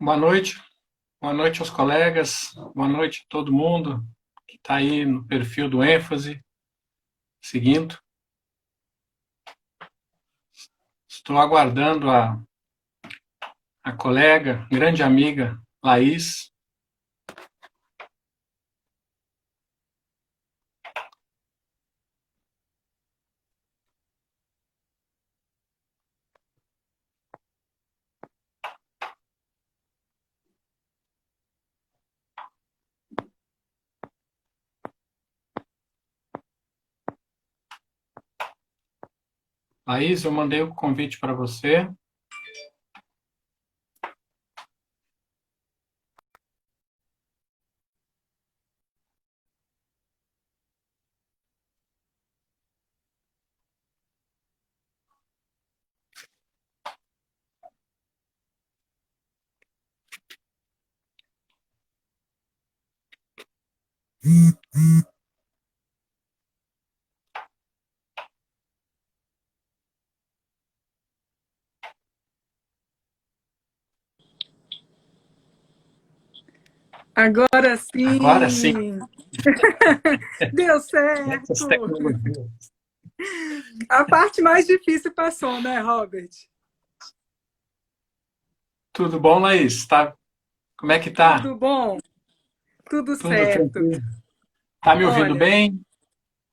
Boa noite, boa noite aos colegas, boa noite a todo mundo que está aí no perfil do ênfase, seguindo. Estou aguardando a, a colega, grande amiga Laís, Laís, eu mandei o convite para você. Agora sim! Agora sim! Deu certo! A parte mais difícil passou, né, Robert? Tudo bom, Laís? Tá... Como é que tá? Tudo bom? Tudo, Tudo certo. Tranquilo. Tá me ouvindo Olha, bem?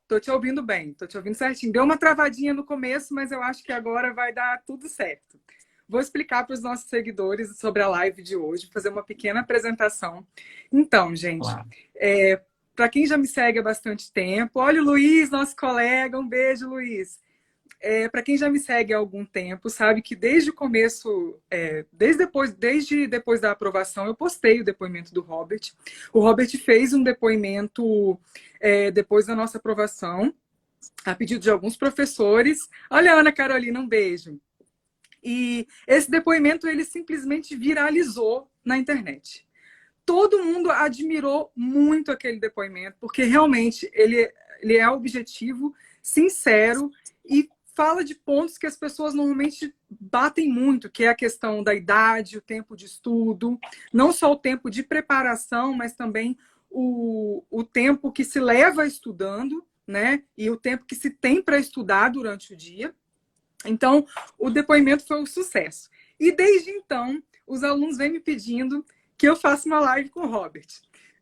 Tô te ouvindo bem, tô te ouvindo certinho. Deu uma travadinha no começo, mas eu acho que agora vai dar tudo certo. Vou explicar para os nossos seguidores sobre a live de hoje, fazer uma pequena apresentação. Então, gente, é, para quem já me segue há bastante tempo, olha o Luiz, nosso colega, um beijo, Luiz. É, para quem já me segue há algum tempo, sabe que desde o começo, é, desde, depois, desde depois da aprovação, eu postei o depoimento do Robert. O Robert fez um depoimento é, depois da nossa aprovação, a pedido de alguns professores. Olha, Ana Carolina, um beijo. E esse depoimento ele simplesmente viralizou na internet. Todo mundo admirou muito aquele depoimento, porque realmente ele, ele é objetivo, sincero e fala de pontos que as pessoas normalmente batem muito, que é a questão da idade, o tempo de estudo, não só o tempo de preparação, mas também o, o tempo que se leva estudando, né? E o tempo que se tem para estudar durante o dia. Então, o depoimento foi um sucesso. E desde então, os alunos vêm me pedindo que eu faça uma live com o Robert.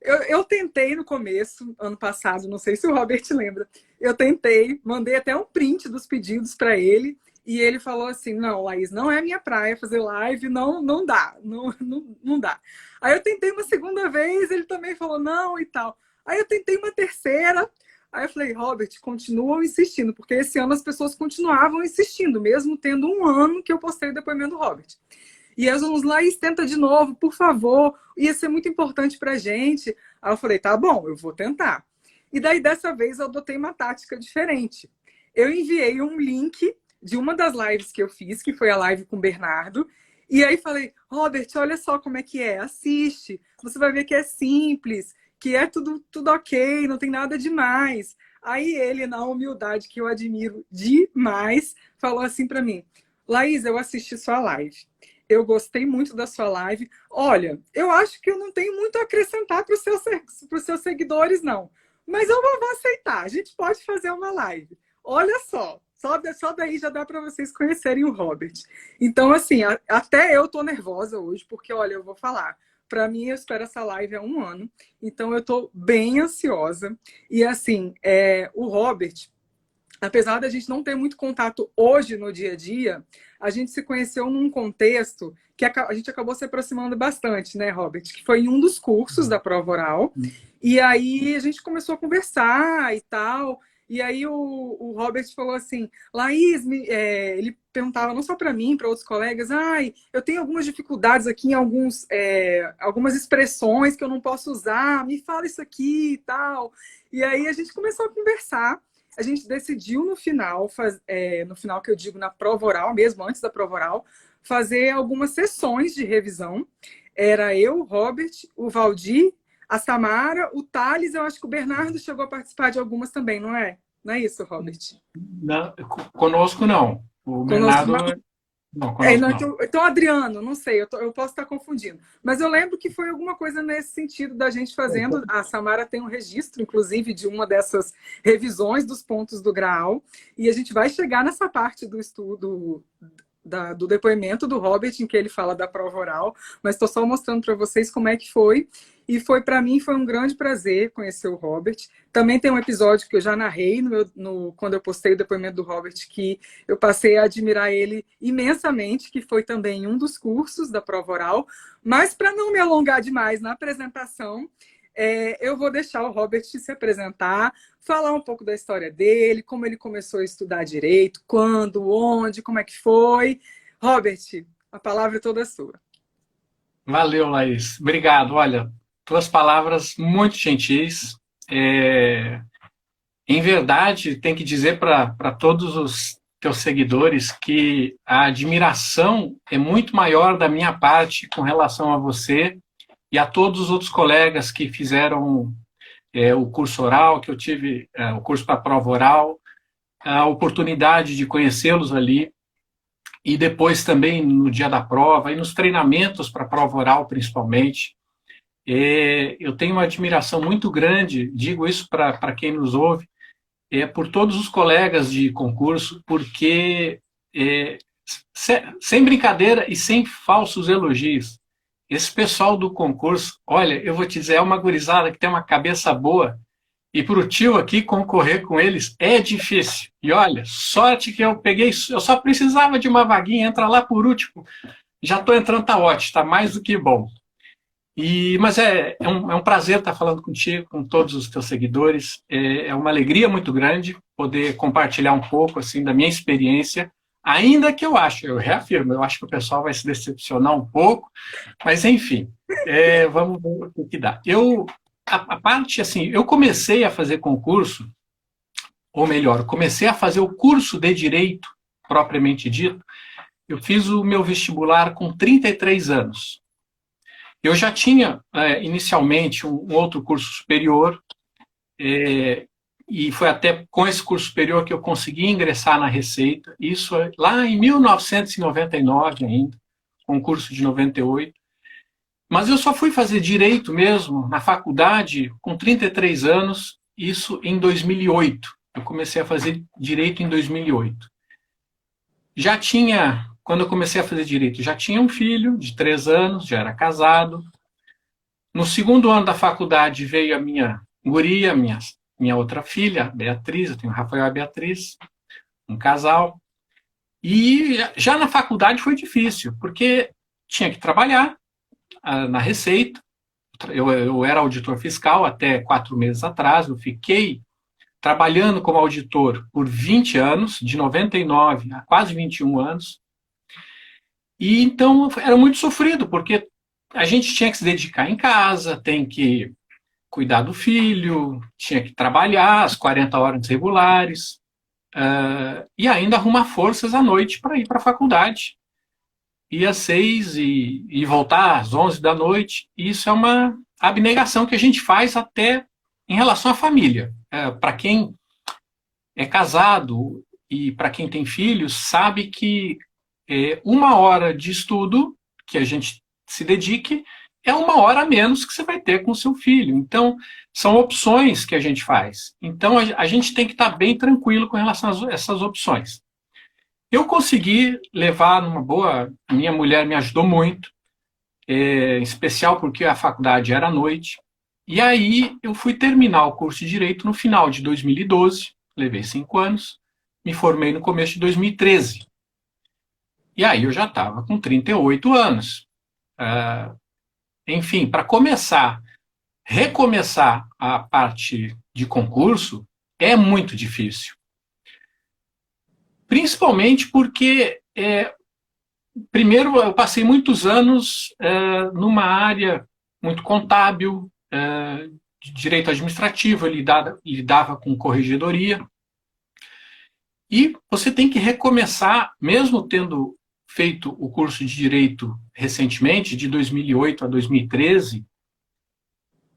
Eu, eu, tentei no começo, ano passado, não sei se o Robert lembra, eu tentei, mandei até um print dos pedidos para ele, e ele falou assim, não, Laís, não é minha praia fazer live, não, não dá, não, não, não dá. Aí eu tentei uma segunda vez, ele também falou não e tal. Aí eu tentei uma terceira, Aí eu falei, Robert, continuam insistindo, porque esse ano as pessoas continuavam insistindo, mesmo tendo um ano que eu postei o depoimento do Robert. E eles vamos lá e tenta de novo, por favor, ia ser muito importante pra gente. Aí eu falei, tá bom, eu vou tentar. E daí dessa vez eu adotei uma tática diferente. Eu enviei um link de uma das lives que eu fiz, que foi a live com o Bernardo, e aí falei, Robert, olha só como é que é, assiste, você vai ver que é simples, que é tudo, tudo ok, não tem nada demais. Aí ele, na humildade que eu admiro demais, falou assim para mim: Laís, eu assisti sua live. Eu gostei muito da sua live. Olha, eu acho que eu não tenho muito a acrescentar para os seus, seus seguidores, não. Mas eu vou aceitar. A gente pode fazer uma live. Olha só, só, só daí já dá para vocês conhecerem o Robert. Então, assim, a, até eu tô nervosa hoje, porque, olha, eu vou falar. Para mim, eu espero essa live há um ano, então eu estou bem ansiosa. E assim, é, o Robert, apesar da gente não ter muito contato hoje no dia a dia, a gente se conheceu num contexto que a, gente acabou se aproximando bastante, né, Robert? Que foi em um dos cursos da prova oral. Uhum. E aí a gente começou a conversar e tal. E aí o, o Robert falou assim, Laís, me, é, ele perguntava não só para mim, para outros colegas, ai, eu tenho algumas dificuldades aqui em alguns, é, algumas expressões que eu não posso usar, me fala isso aqui e tal. E aí a gente começou a conversar, a gente decidiu no final, faz, é, no final que eu digo na prova oral, mesmo antes da prova oral, fazer algumas sessões de revisão. Era eu, Robert, o Valdir a Samara, o Thales, eu acho que o Bernardo chegou a participar de algumas também, não é? Não é isso, Robert? Não, conosco não. O Bernardo, Não, é, não, então, então, Adriano, não sei, eu, tô, eu, posso estar confundindo. Mas eu lembro que foi alguma coisa nesse sentido da gente fazendo. A Samara tem um registro, inclusive, de uma dessas revisões dos pontos do grau. E a gente vai chegar nessa parte do estudo da, do depoimento do Robert, em que ele fala da prova oral, mas estou só mostrando para vocês como é que foi. E foi para mim foi um grande prazer conhecer o Robert. Também tem um episódio que eu já narrei no, meu, no quando eu postei o depoimento do Robert que eu passei a admirar ele imensamente, que foi também um dos cursos da prova oral. Mas para não me alongar demais na apresentação, é, eu vou deixar o Robert se apresentar, falar um pouco da história dele, como ele começou a estudar direito, quando, onde, como é que foi. Robert, a palavra é toda sua. Valeu, Laís. Obrigado. Olha, tuas palavras muito gentis. É... Em verdade, tem que dizer para todos os teus seguidores que a admiração é muito maior da minha parte com relação a você e a todos os outros colegas que fizeram é, o curso oral, que eu tive é, o curso para prova oral, a oportunidade de conhecê-los ali, e depois também no dia da prova, e nos treinamentos para prova oral, principalmente. É, eu tenho uma admiração muito grande, digo isso para quem nos ouve, é, por todos os colegas de concurso, porque, é, sem brincadeira e sem falsos elogios, esse pessoal do concurso, olha, eu vou te dizer, é uma gurizada que tem uma cabeça boa, e para o tio aqui concorrer com eles é difícil. E olha, sorte que eu peguei, eu só precisava de uma vaguinha, entra lá por último. Já estou entrando, tá ótimo, está mais do que bom. E, mas é, é, um, é um prazer estar falando contigo, com todos os teus seguidores. É, é uma alegria muito grande poder compartilhar um pouco assim da minha experiência Ainda que eu acho, eu reafirmo, eu acho que o pessoal vai se decepcionar um pouco, mas enfim, é, vamos ver o que dá. Eu, a, a, parte assim, eu comecei a fazer concurso, ou melhor, comecei a fazer o curso de direito propriamente dito. Eu fiz o meu vestibular com 33 anos. Eu já tinha é, inicialmente um, um, outro curso superior, é, e foi até com esse curso superior que eu consegui ingressar na Receita, isso lá em 1999 ainda, concurso de 98. Mas eu só fui fazer direito mesmo na faculdade com 33 anos, isso em 2008. Eu comecei a fazer direito em 2008. Já tinha, quando eu comecei a fazer direito, já tinha um filho de três anos, já era casado. No segundo ano da faculdade veio a minha guria, minha minha outra filha, Beatriz, eu tenho Rafael e Beatriz, um casal. E já na faculdade foi difícil, porque tinha que trabalhar uh, na Receita. Eu, eu era auditor fiscal até quatro meses atrás, eu fiquei trabalhando como auditor por 20 anos, de 99 a quase 21 anos. E então era muito sofrido, porque a gente tinha que se dedicar em casa, tem que cuidar do filho, tinha que trabalhar as 40 horas regulares, uh, e ainda arrumar forças à noite para ir para a faculdade. Ir às seis e, e voltar às 11 da noite. Isso é uma abnegação que a gente faz até em relação à família. Uh, para quem é casado e para quem tem filhos, sabe que é, uma hora de estudo que a gente se dedique é uma hora a menos que você vai ter com o seu filho. Então, são opções que a gente faz. Então, a, gente tem que estar bem tranquilo com relação a essas opções. Eu consegui levar numa boa. A minha mulher me ajudou muito, é, em especial porque a faculdade era à noite. E aí eu fui terminar o curso de Direito no final de 2012, levei cinco anos, me formei no começo de 2013. E aí eu já estava com 38 anos. Uh, enfim, para começar, recomeçar a parte de concurso é muito difícil. Principalmente porque, é, primeiro, eu passei muitos anos é, numa área muito contábil, é, de direito administrativo, lidava, lidava com corregedoria. E você tem que recomeçar, mesmo tendo feito o curso de direito recentemente, de 2008 a 2013,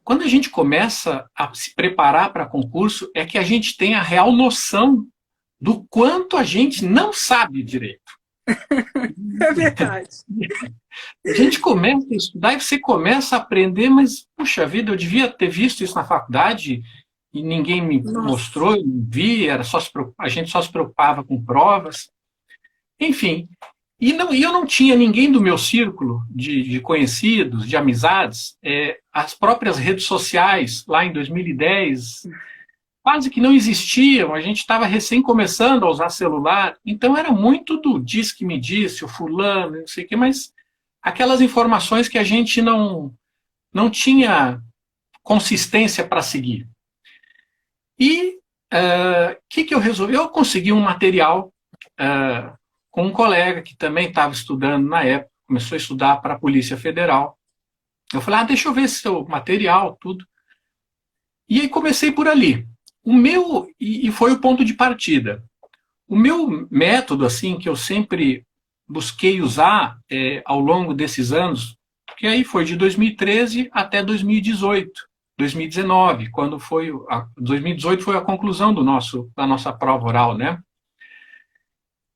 quando a gente começa a se preparar para concurso, é que a gente tem a real noção do quanto a gente não sabe direito. É verdade. A gente começa a estudar e você começa a aprender, mas, puxa vida, eu devia ter visto isso na faculdade e ninguém me Nossa. mostrou, não vi, era só a gente só se preocupava com provas. Enfim, e, não, eu não tinha ninguém do meu círculo de, de conhecidos, de amizades, é, as próprias redes sociais, lá em 2010, quase que não existiam, a gente estava recém começando a usar celular, então era muito do diz que me disse, o fulano, não sei o quê, mas aquelas informações que a gente não, não tinha consistência para seguir. E o uh, que, que eu resolvi? Eu consegui um material uh, com um colega que também estava estudando na época, começou a estudar para a Polícia Federal. Eu falei, ah, deixa eu ver seu material, tudo. E aí comecei por ali. O meu, e, foi o ponto de partida. O meu método, assim, que eu sempre busquei usar é, ao longo desses anos, que aí foi de 2013 até 2018, 2019, quando foi, a, 2018 foi a conclusão do nosso, da nossa prova oral, né?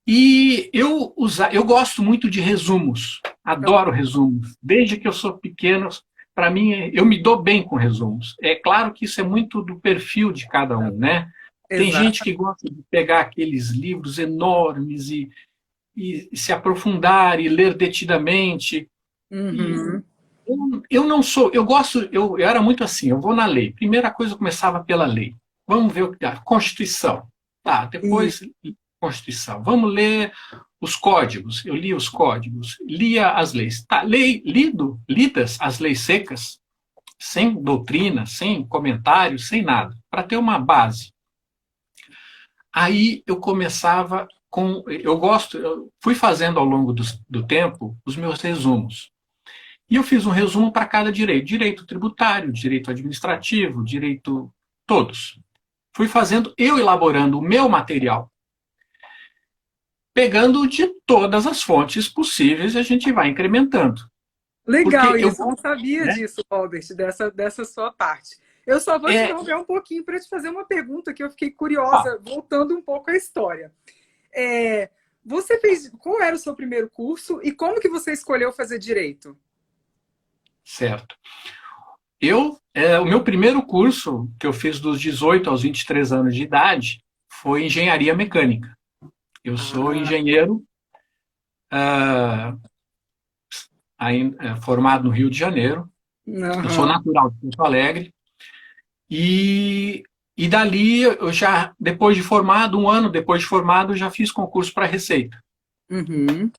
E eu, usa, eu gosto muito de resumos, adoro resumos. Desde que eu sou pequeno, para mim, eu me dou bem com resumos. É claro que isso é muito do perfil de cada um, né? Tem Exato. gente que gosta de pegar aqueles livros enormes e, e, e se aprofundar e ler detidamente. Uhum. Eu, eu, não sou, eu gosto, eu, eu, era muito assim, eu vou na lei. Primeira coisa, eu começava pela lei. Vamos ver o que a Constituição. Tá, depois Constituição. Vamos ler os códigos. Eu li os códigos, lia as leis. Tá, lei, lido, lidas as leis secas, sem doutrina, sem comentários, sem nada, para ter uma base. Aí eu começava com. Eu gosto, eu fui fazendo ao longo do, do tempo os meus resumos. E eu fiz um resumo para cada direito: direito tributário, direito administrativo, direito. todos. Fui fazendo, eu elaborando o meu material pegando de todas as fontes possíveis, a gente vai incrementando. Legal, Porque isso eu não sabia né? disso, Robert, dessa, dessa sua parte. Eu só vou é... te interromper um pouquinho para te fazer uma pergunta que eu fiquei curiosa, ah. voltando um pouco à história. É, você fez. Qual era o seu primeiro curso e como que você escolheu fazer direito? Certo. Eu, é, o meu primeiro curso, que eu fiz dos 18 aos 23 anos de idade, foi engenharia mecânica. Eu sou engenheiro uh, formado no Rio de Janeiro. Uhum. Eu sou natural de Porto Alegre. E, e dali, eu já, depois de formado, um ano depois de formado, eu já fiz concurso para Receita. Uhum.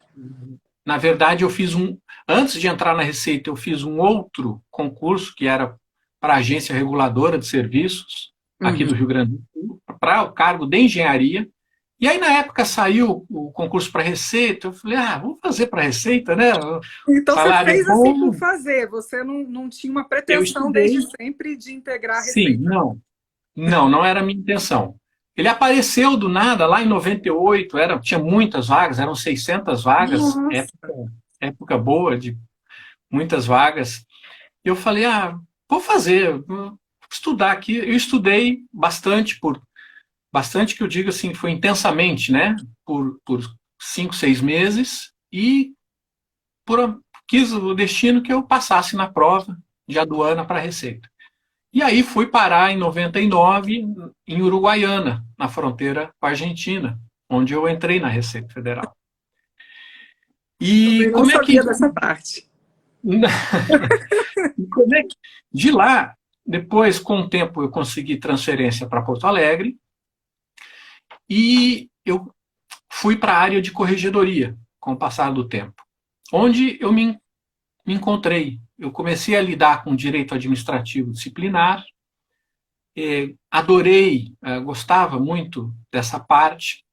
Na verdade, eu fiz um. Antes de entrar na Receita, eu fiz um outro concurso que era para a Agência Reguladora de Serviços, aqui uhum. do Rio Grande do Sul, para o cargo de engenharia. E aí, na época, saiu o concurso para Receita, eu falei, ah, vamos fazer para Receita, né? Então você fez é assim por fazer, você não, não tinha uma pretensão desde sempre de integrar a Receita. Sim, não. Não, não era a minha intenção. Ele apareceu do nada lá em 98, era, tinha muitas vagas, eram 600 vagas, época, época boa, de muitas vagas. E eu falei, ah, vou fazer, vou estudar aqui. Eu estudei bastante por bastante que eu digo assim, foi intensamente, né? Por, por cinco, seis meses e por, quis o destino que eu passasse na prova de aduana para a Receita. E aí fui parar em 99 em Uruguaiana, na fronteira com a Argentina, onde eu entrei na Receita Federal. E como é que dessa parte? como é que de lá, depois com o tempo eu consegui transferência para Porto Alegre e eu fui para a área de corregedoria com o passar do tempo, onde eu me, me encontrei. Eu comecei a lidar com direito administrativo disciplinar, eh, adorei, eh, gostava muito dessa parte,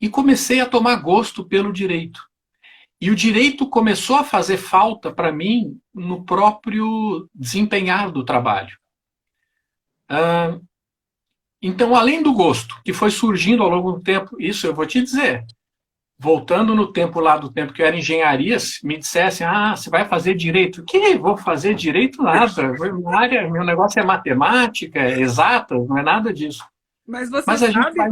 e comecei a tomar gosto pelo direito. E o direito começou a fazer falta para mim no próprio desempenhar do trabalho. Então, além do gosto, que foi surgindo ao longo do tempo, isso eu vou te dizer. Voltando no tempo lá do tempo que eu era engenharia, me dissessem, ah, você vai fazer direito. O que? Vou fazer direito nada. Minha área, meu negócio é matemática, é exata, não é nada disso. Mas você Mas sabe vai...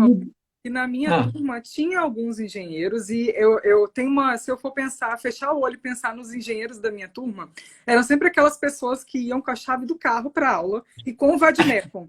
que na minha ah. turma tinha alguns engenheiros e eu, eu tenho uma, se eu for pensar, fechar o olho e pensar nos engenheiros da minha turma, eram sempre aquelas pessoas que iam com a chave do carro para aula e com o vademecum.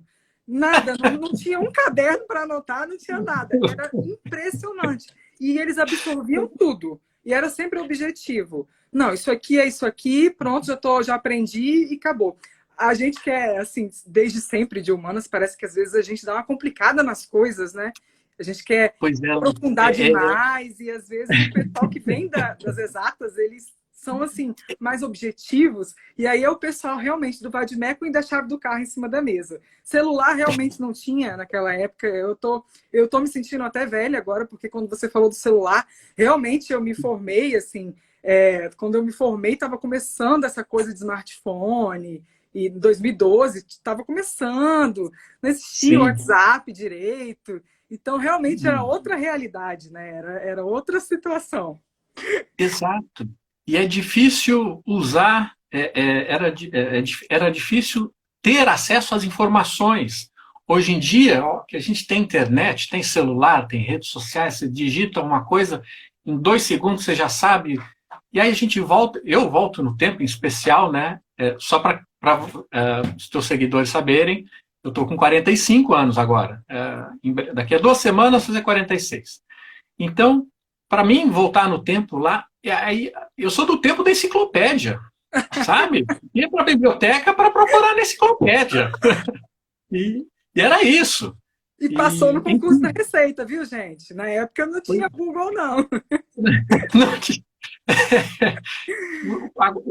Nada, não, não tinha um caderno para anotar, não tinha nada. Era impressionante. E eles absorviam tudo. E era sempre objetivo. Não, isso aqui é isso aqui, pronto, já, tô, já aprendi e acabou. A gente que é, assim, desde sempre de humanas, parece que às vezes a gente dá uma complicada nas coisas, né? A gente quer é, aprofundar é, é, demais, e às vezes o pessoal que vem da, das exatas, eles são assim mais objetivos e aí é o pessoal realmente do Vadimeco e da chave do carro em cima da mesa. Celular realmente não tinha naquela época. Eu tô eu tô me sentindo até velha agora porque quando você falou do celular, realmente eu me formei assim, é, quando eu me formei estava começando essa coisa de smartphone e em 2012 estava começando, não existia WhatsApp direito. Então realmente era uhum. outra realidade, né? Era, era outra situação. Exato. E é difícil usar, é, é, era, é, é era difícil ter acesso às informações. Hoje em dia, ó, que a gente tem internet, tem celular, tem redes sociais, você digita uma coisa, em dois segundos você já sabe. E aí a gente volta, eu volto no tempo em especial, né? É, só para é, os teus seguidores saberem, eu estou com 45 anos agora. Daqui a duas semanas fazer 46. Então, para mim, voltar no tempo lá, aí, eu sou do tempo da enciclopédia, sabe? Ia para a biblioteca para procurar na enciclopédia. E, e, era isso. E passou e, no concurso da Receita, viu, gente? Na época não tinha Google, não. não tinha.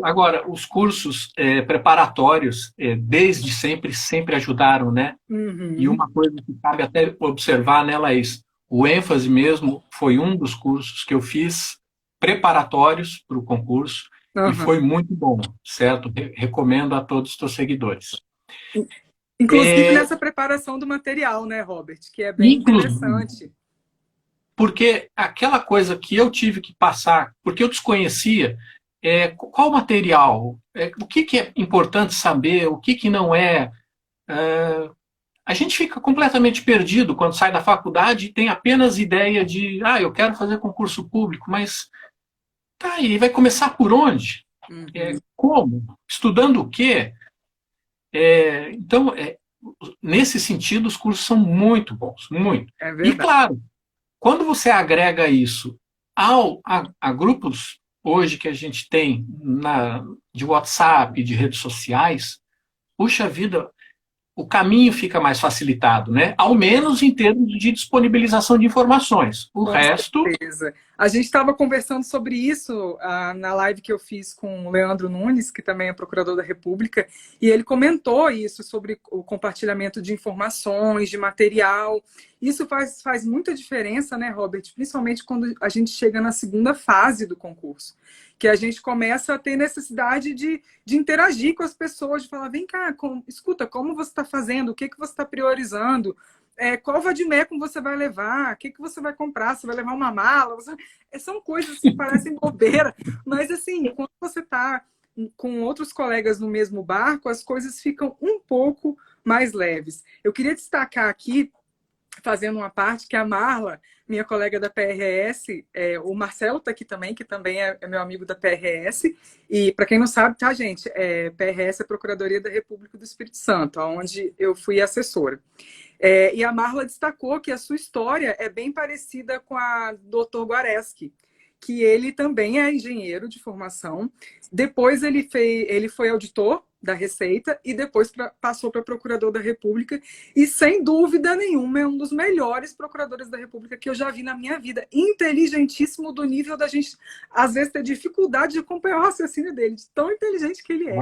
Agora, os cursos é, preparatórios, é, desde sempre, sempre ajudaram, né? Uhum. E uma coisa que cabe até observar, né, Laís? O ênfase mesmo foi um dos cursos que eu fiz preparatórios para o concurso uhum. e foi muito bom, certo? Recomendo a todos os seus seguidores. Inclusive é... nessa preparação do material, né, Robert? Que é bem Inclusive, interessante. Porque aquela coisa que eu tive que passar, porque eu desconhecia, é, qual material, é, o que, que, é importante saber, o que, que não é, é a gente fica completamente perdido quando sai da faculdade e tem apenas ideia de, ah, eu quero fazer concurso público, mas tá aí, vai começar por onde? Uhum. É, como? Estudando o quê? É, então, é, nesse sentido, os cursos são muito bons, muito. É e claro, quando você agrega isso ao, a, a grupos hoje que a gente tem na, de WhatsApp, de redes sociais, puxa vida, o caminho fica mais facilitado, né? Ao menos em termos de disponibilização de informações. O Com resto. Certeza. A gente estava conversando sobre isso uh, na live que eu fiz com o Leandro Nunes, que também é procurador da República, e ele comentou isso sobre o compartilhamento de informações, de material. Isso faz, faz muita diferença, né, Robert? Principalmente quando a gente chega na segunda fase do concurso que a gente começa a ter necessidade de, de interagir com as pessoas, de falar, vem cá, com, escuta, como você está fazendo, o que, que você está priorizando, é, qual vademecum você vai levar, o que, que você vai comprar, você vai levar uma mala, você... É, são coisas que parecem bobeira, mas assim, quando você está com outros colegas no mesmo barco, as coisas ficam um pouco mais leves. Eu queria destacar aqui fazendo uma parte que a Marla, minha colega da PRS, é, o Marcelo está aqui também, que também é, é, meu amigo da PRS. E para quem não sabe, tá, gente? É, PRS é Procuradoria da República do Espírito Santo, onde eu fui assessora. É, e a Marla destacou que a sua história é bem parecida com a do Dr. Guareschi, que ele também é engenheiro de formação. Depois ele, fez, ele foi auditor da Receita e depois pra, passou para procurador da República e sem dúvida nenhuma é um dos melhores procuradores da República que eu já vi na minha vida, inteligentíssimo do nível da gente às vezes ter dificuldade de acompanhar o raciocínio dele, de tão inteligente que ele é.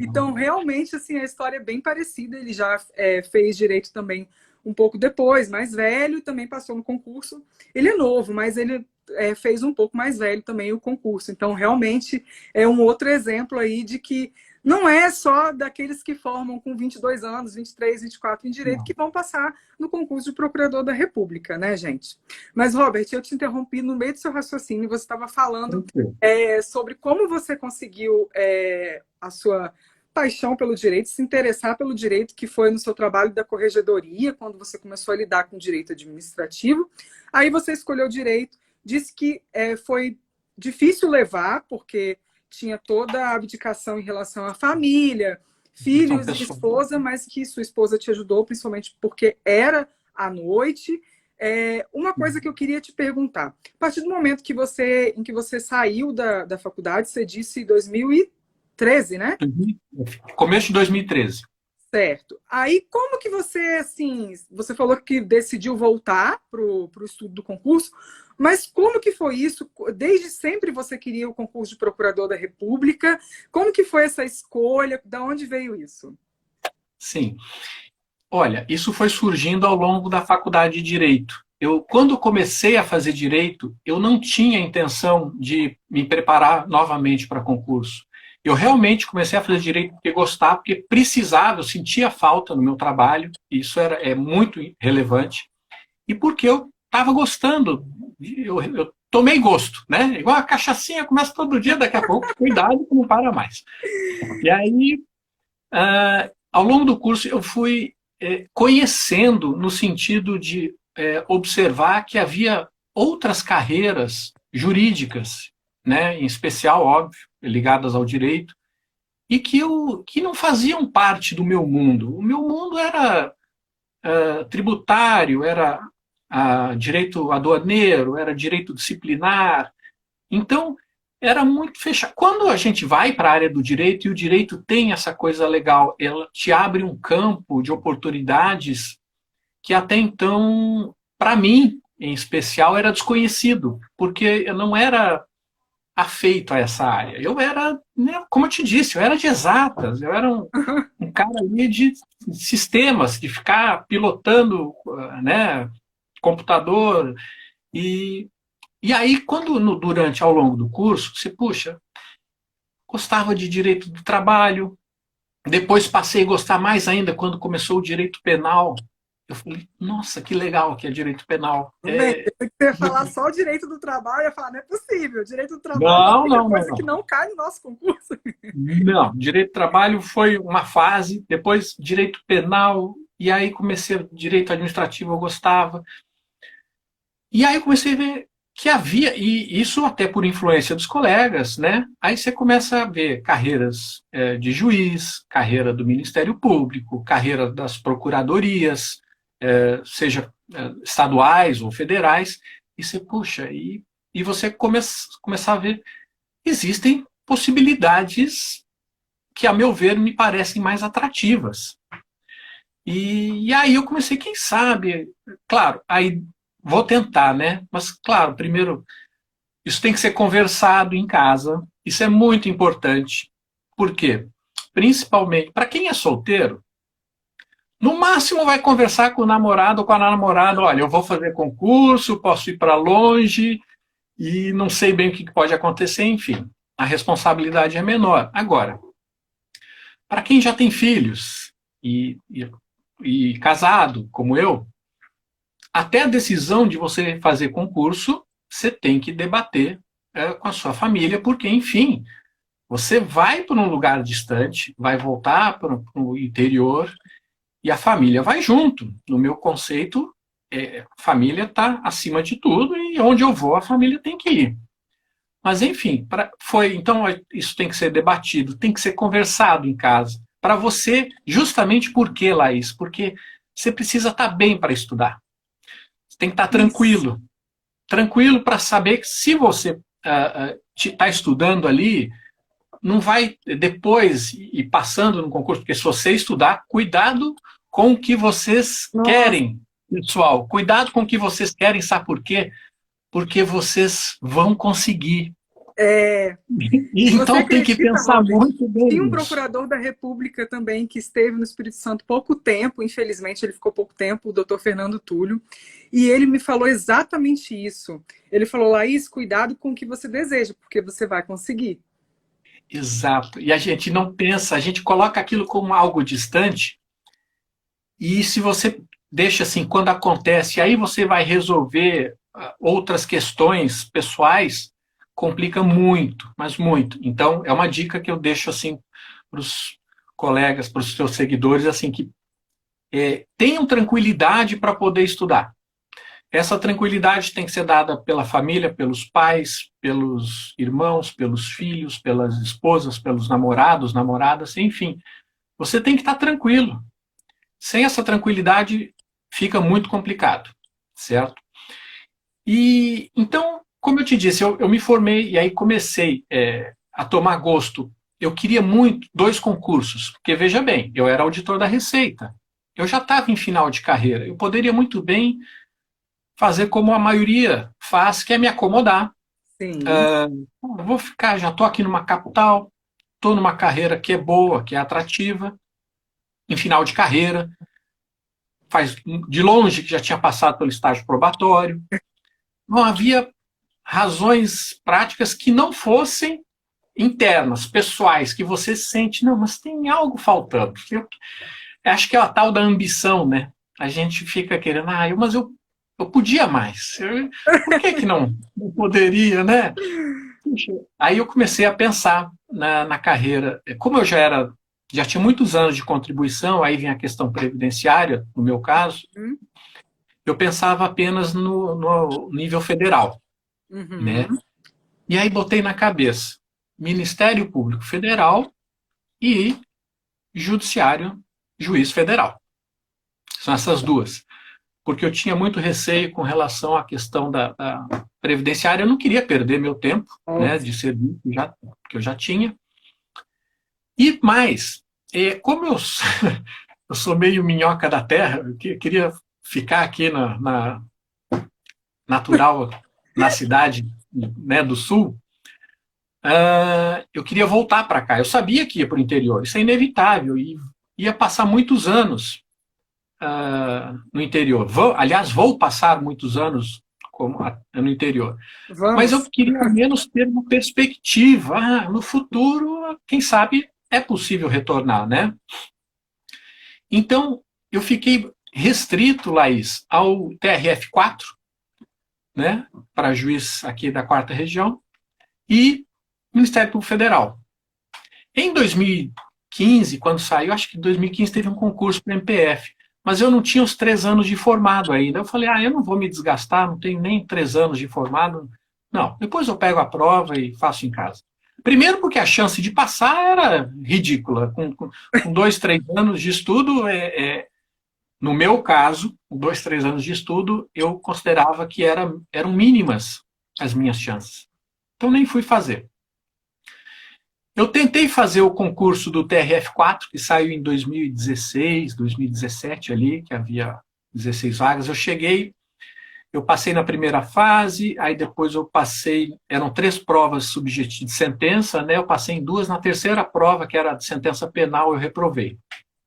Então realmente assim a história é bem parecida. Ele já é, fez direito também um pouco depois, mais velho, também passou no concurso. Ele é novo, mas ele é, fez um pouco mais velho também o concurso. Então, realmente é um outro exemplo aí de que não é só daqueles que formam com 22 anos, 23, 24 em direito, não. que vão passar no concurso de procurador da República, né, gente? Mas, Robert, eu te interrompi no meio do seu raciocínio, você estava falando é, sobre como você conseguiu é, a sua paixão pelo direito, se interessar pelo direito, que foi no seu trabalho da corregedoria, quando você começou a lidar com direito administrativo. Aí você escolheu direito, disse que é, foi difícil levar, porque tinha toda a abdicação em relação à família, filhos e esposa, mas que sua esposa te ajudou, principalmente porque era à noite. É, uma coisa que eu queria te perguntar: a partir do momento que você, em que você saiu da, da faculdade, você disse 2013, né? Uhum. Começo de 2013. Certo. Aí, como que você, assim, você falou que decidiu voltar para o estudo do concurso, mas como que foi isso? Desde sempre você queria o concurso de procurador da República. Como que foi essa escolha? Da onde veio isso? Sim. Olha, isso foi surgindo ao longo da faculdade de Direito. Eu, quando comecei a fazer Direito, eu não tinha intenção de me preparar novamente para concurso. Eu realmente comecei a fazer direito porque gostava, porque precisava, eu sentia falta no meu trabalho, isso era, é muito relevante, e porque eu estava gostando, eu, eu, tomei gosto, né? Igual a cachaçinha começa todo dia, daqui a pouco, cuidado não para mais. E aí, uh, ao longo do curso, eu fui é, conhecendo no sentido de é, observar que havia outras carreiras jurídicas, né, em especial, óbvio, ligadas ao direito, e que, eu, que não faziam parte do meu mundo. O meu mundo era uh, tributário, era uh, direito aduaneiro, era direito disciplinar. Então, era muito fechado. Quando a gente vai para a área do direito, e o direito tem essa coisa legal, ela te abre um campo de oportunidades que até então, para mim, em especial, era desconhecido, porque eu não era afeito a essa área. Eu era, né, como eu te disse, eu era de exatas, eu era um, um cara ali de sistemas, de ficar pilotando né, computador. E, e aí, quando no, durante, ao longo do curso, você, puxa, gostava de direito do trabalho, depois passei a gostar mais ainda quando começou o direito penal. Eu falei, nossa, que legal que é direito penal. É... Você ia falar só o direito do trabalho, eu ia falar, não é possível. Direito do trabalho não, é não, coisa não, que não cai no nosso concurso. Não, direito do trabalho foi uma fase, depois direito penal, e aí comecei direito administrativo, eu gostava. E aí eu comecei a ver que havia, e isso até por influência dos colegas, né? Aí você começa a ver carreiras é, de juiz, carreira do Ministério Público, carreira das procuradorias, é, seja é, estaduais ou federais, e você, puxa, e, e você começa, começar a ver, existem possibilidades que, a meu ver, me parecem mais atrativas. E, e aí eu comecei, quem sabe, claro, aí vou tentar, né? Mas, claro, primeiro, isso tem que ser conversado em casa, isso é muito importante. Por quê? Principalmente, para quem é solteiro, no máximo vai conversar com o namorado ou com a namorada, olha, eu vou fazer concurso, posso ir para longe e não sei bem o que pode acontecer, enfim. A responsabilidade é menor. Agora, para quem já tem filhos e, e, e casado, como eu, até a decisão de você fazer concurso, você tem que debater é, com a sua família, porque, enfim, você vai para um lugar distante, vai voltar para o interior, e a família vai junto. No meu conceito, é, família está acima de tudo e onde eu vou, a família tem que ir. Mas, enfim, pra, foi então isso tem que ser debatido, tem que ser conversado em casa. Para você, justamente por quê, Laís? Porque você precisa estar tá bem para estudar. Você tem que estar tá tranquilo. Tranquilo para saber que se você está uh, uh, estudando ali, não vai depois ir passando no concurso, porque se você estudar, cuidado com o que vocês Nossa. querem, pessoal. Cuidado com o que vocês querem, sabe por quê? Porque vocês vão conseguir. É, então tem que pensar muito bem. Tem um procurador da República também que esteve no Espírito Santo pouco tempo, infelizmente ele ficou pouco tempo, o doutor Fernando Túlio, e ele me falou exatamente isso. Ele falou, Laís, cuidado com o que você deseja, porque você vai conseguir. Exato. E a gente não pensa, a gente coloca aquilo como algo distante. E se você deixa assim, quando acontece, aí você vai resolver ah, outras questões pessoais, complica muito, mas muito. Então, é uma dica que eu deixo assim para os colegas, para os seus seguidores, assim, que é, tenham tranquilidade para poder estudar. Essa tranquilidade tem que ser dada pela família, pelos pais, pelos irmãos, pelos filhos, pelas esposas, pelos namorados, namoradas, enfim. Você tem que estar tranquilo. Sem essa tranquilidade, fica muito complicado, certo? E então, como eu te disse, eu, eu me formei e aí comecei é, a tomar gosto. Eu queria muito dois concursos, porque veja bem, eu era auditor da Receita. Eu já estava em final de carreira. Eu poderia muito bem fazer como a maioria faz, que é me acomodar. Sim. Uh, vou ficar, já estou aqui numa capital, estou numa carreira que é boa, que é atrativa, em final de carreira, faz de longe que já tinha passado pelo estágio probatório. Não havia razões práticas que não fossem internas, pessoais, que você sente, não, mas tem algo faltando. Eu, acho que é a tal da ambição, né? A gente fica querendo, ah, mas eu eu podia mais. Eu, por que, que não, não poderia, né? Aí eu comecei a pensar na, na, carreira. Como eu já era, já tinha muitos anos de contribuição, aí vem a questão previdenciária, no meu caso, uhum. eu pensava apenas no, no nível federal. Uhum. Né? E aí botei na cabeça Ministério Público Federal e Judiciário Juiz Federal. São essas duas porque eu tinha muito receio com relação à questão da, da previdenciária. Eu não queria perder meu tempo né, de serviço já, que eu já tinha. E mais, é, como eu, eu sou meio minhoca da terra, eu queria ficar aqui na, na natural, na cidade né, do sul, uh, eu queria voltar para cá. Eu sabia que ia para o interior, isso é inevitável, e ia passar muitos anos uh, no interior. Vou, aliás, vou passar muitos anos como, no interior. Vamos. Mas eu queria ao menos ter uma perspectiva. Ah, no futuro, quem sabe, é possível retornar, né? Então, eu fiquei restrito, Laís, ao TRF4, né, para juiz aqui da quarta região, e Ministério Público Federal. Em 2015, quando saiu, acho que em 2015 teve um concurso para o MPF mas eu não tinha os três anos de formado ainda. Eu falei, ah, eu não vou me desgastar, não tenho nem três anos de formado. Não, depois eu pego a prova e faço em casa. Primeiro porque a chance de passar era ridícula. Com, com, com dois, três anos de estudo, é, é, no meu caso, com dois, três anos de estudo, eu considerava que era, eram mínimas as minhas chances. Então nem fui fazer. Eu tentei fazer o concurso do TRF4, que saiu em 2016, 2017 ali, que havia 16 vagas. Eu cheguei, eu passei na primeira fase, aí depois eu passei, eram três provas subjetivas de sentença, né? Eu passei em duas, na terceira prova, que era de sentença penal, eu reprovei.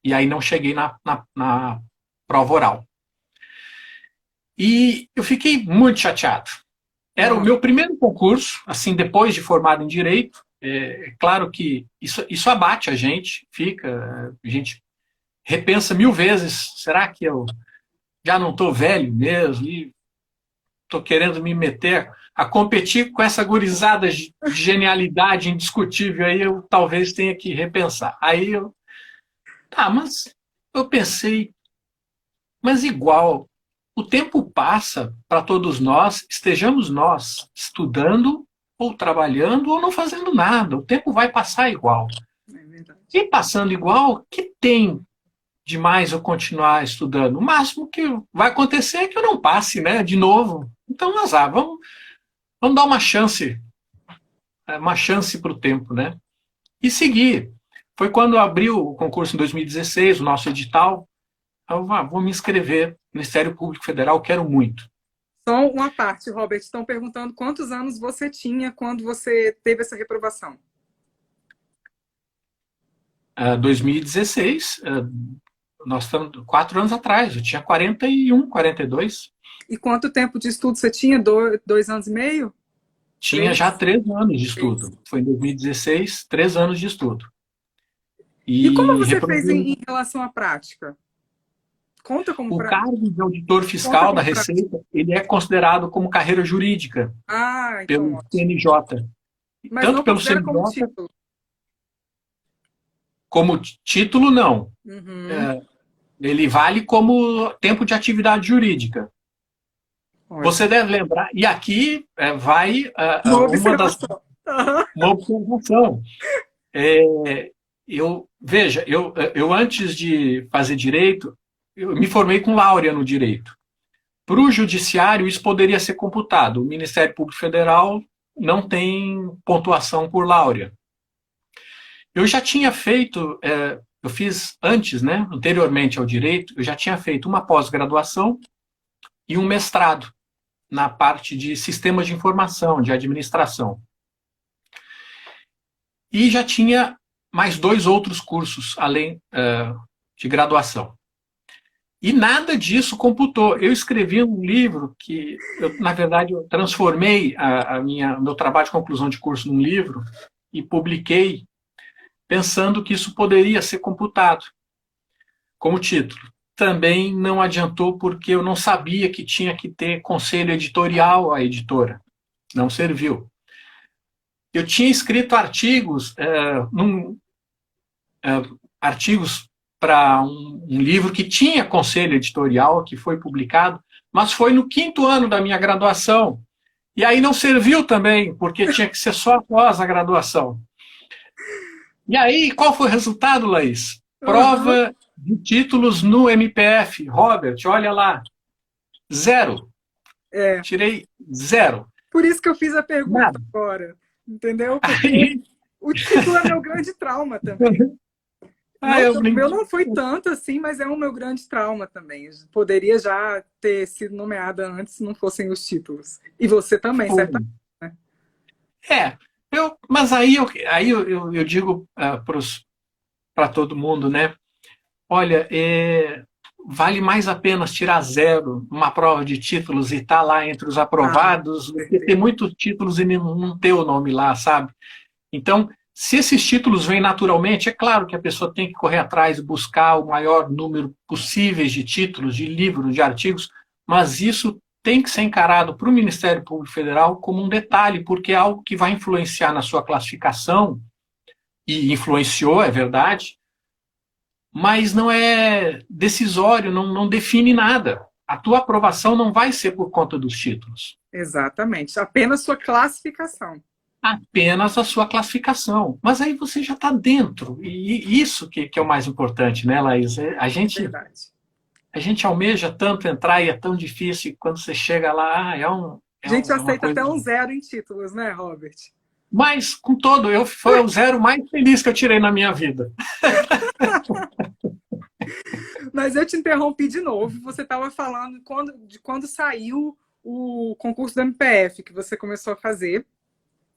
E aí não cheguei na, na, na prova oral. E eu fiquei muito chateado. Era o meu primeiro concurso, assim, depois de formado em Direito, é, é claro que isso, isso abate a gente, fica, a gente repensa mil vezes, será que eu já não estou velho mesmo e estou querendo me meter a competir com essa gurizada de genialidade indiscutível, aí eu talvez tenha que repensar. Aí eu, tá, mas eu pensei, mas igual, o tempo passa para todos nós, estejamos nós estudando ou trabalhando ou não fazendo nada. O tempo vai passar igual. É e passando igual, que tem demais eu continuar estudando? O máximo que vai acontecer é que eu não passe, né? De novo. Então, azar, vamos, vamos dar uma chance, é, uma chance para o tempo, né? E seguir. Foi quando abriu o concurso em 2016, o nosso edital. Eu ah, vou me inscrever no Ministério Público Federal, quero muito. Só uma parte, Robert. Estão perguntando quantos anos você tinha quando você teve essa reprovação. Uh, 2016, uh, nós estamos quatro anos atrás, eu tinha 41, 42. E quanto tempo de estudo você tinha? Do, dois anos e meio? Tinha três? já três anos de estudo. Três. Foi em 2016, três anos de estudo. E, e como você fez em, em relação à prática? Conta como o pra... cargo de auditor fiscal da Receita pra... ele é considerado como carreira jurídica ah, então, pelo ótimo. CNJ. Mas Tanto pelo CNJ, como título. como título, não. Uhum. É, ele vale como tempo de atividade jurídica. Você deve lembrar, e aqui é, vai é, Uma uma das uma observação. É, eu veja, eu, eu antes de fazer direito, eu me formei com laurea no direito. Para o judiciário isso poderia ser computado. O Ministério Público Federal não tem pontuação por laurea. Eu já tinha feito, é, eu fiz antes, né, anteriormente ao direito, eu já tinha feito uma pós-graduação e um mestrado na parte de sistemas de informação, de administração. E já tinha mais dois outros cursos além eh, de graduação. E nada disso computou. Eu escrevi um livro que, eu, na verdade, eu transformei a, a minha meu trabalho de conclusão de curso num livro e publiquei pensando que isso poderia ser computado como título. Também não adiantou porque eu não sabia que tinha que ter conselho editorial à editora. Não serviu. Eu tinha escrito artigos, é, num, é, artigos para um, um livro que tinha conselho editorial, que foi publicado, mas foi no quinto ano da minha graduação. E aí não serviu também, porque tinha que ser só após a graduação. E aí, qual foi o resultado, Laís? Prova de títulos no MPF. Robert, olha lá. Zero. É, Tirei zero. por isso que eu fiz a pergunta Nada. agora. Entendeu? Porque Aí, o título é meu grande trauma também. Ah, Não, eu o meu não foi tanto assim, mas é o meu grande trauma também. Poderia já ter sido nomeada antes se não fossem os títulos. E você também, Foi. certo? É, eu, mas aí eu, aí eu, eu, eu digo para todo mundo, né? Olha, é, vale mais a pena tirar zero numa prova de títulos e estar lá entre os aprovados do que ter muitos títulos e não ter o nome lá, sabe? Então, se esses títulos vêm naturalmente, é claro que a pessoa tem que correr atrás e buscar o maior número possíveis de títulos, de livros, de artigos, mas isso tem que ser encarado para o Ministério Público Federal como um detalhe, porque é algo que vai influenciar na sua classificação, e influenciou, é verdade, mas não é decisório, não, não define nada. A tua aprovação não vai ser por conta dos títulos, Exatamente. Apenas sua classificação. Apenas a sua classificação. Mas aí você já está dentro, e isso que, que é o mais importante, né, Laís? É, A gente, Verdade. a gente almeja tanto entrar e é tão difícil, e quando você chega lá, ah, é um. é A gente um- é aceita até um zero em títulos, né, Robert? Mas, com todo, eu foi o zero mais feliz que eu tirei na minha vida. Mas eu te interrompi de novo. Você estava falando quando, de quando saiu o concurso do MPF que você começou a fazer.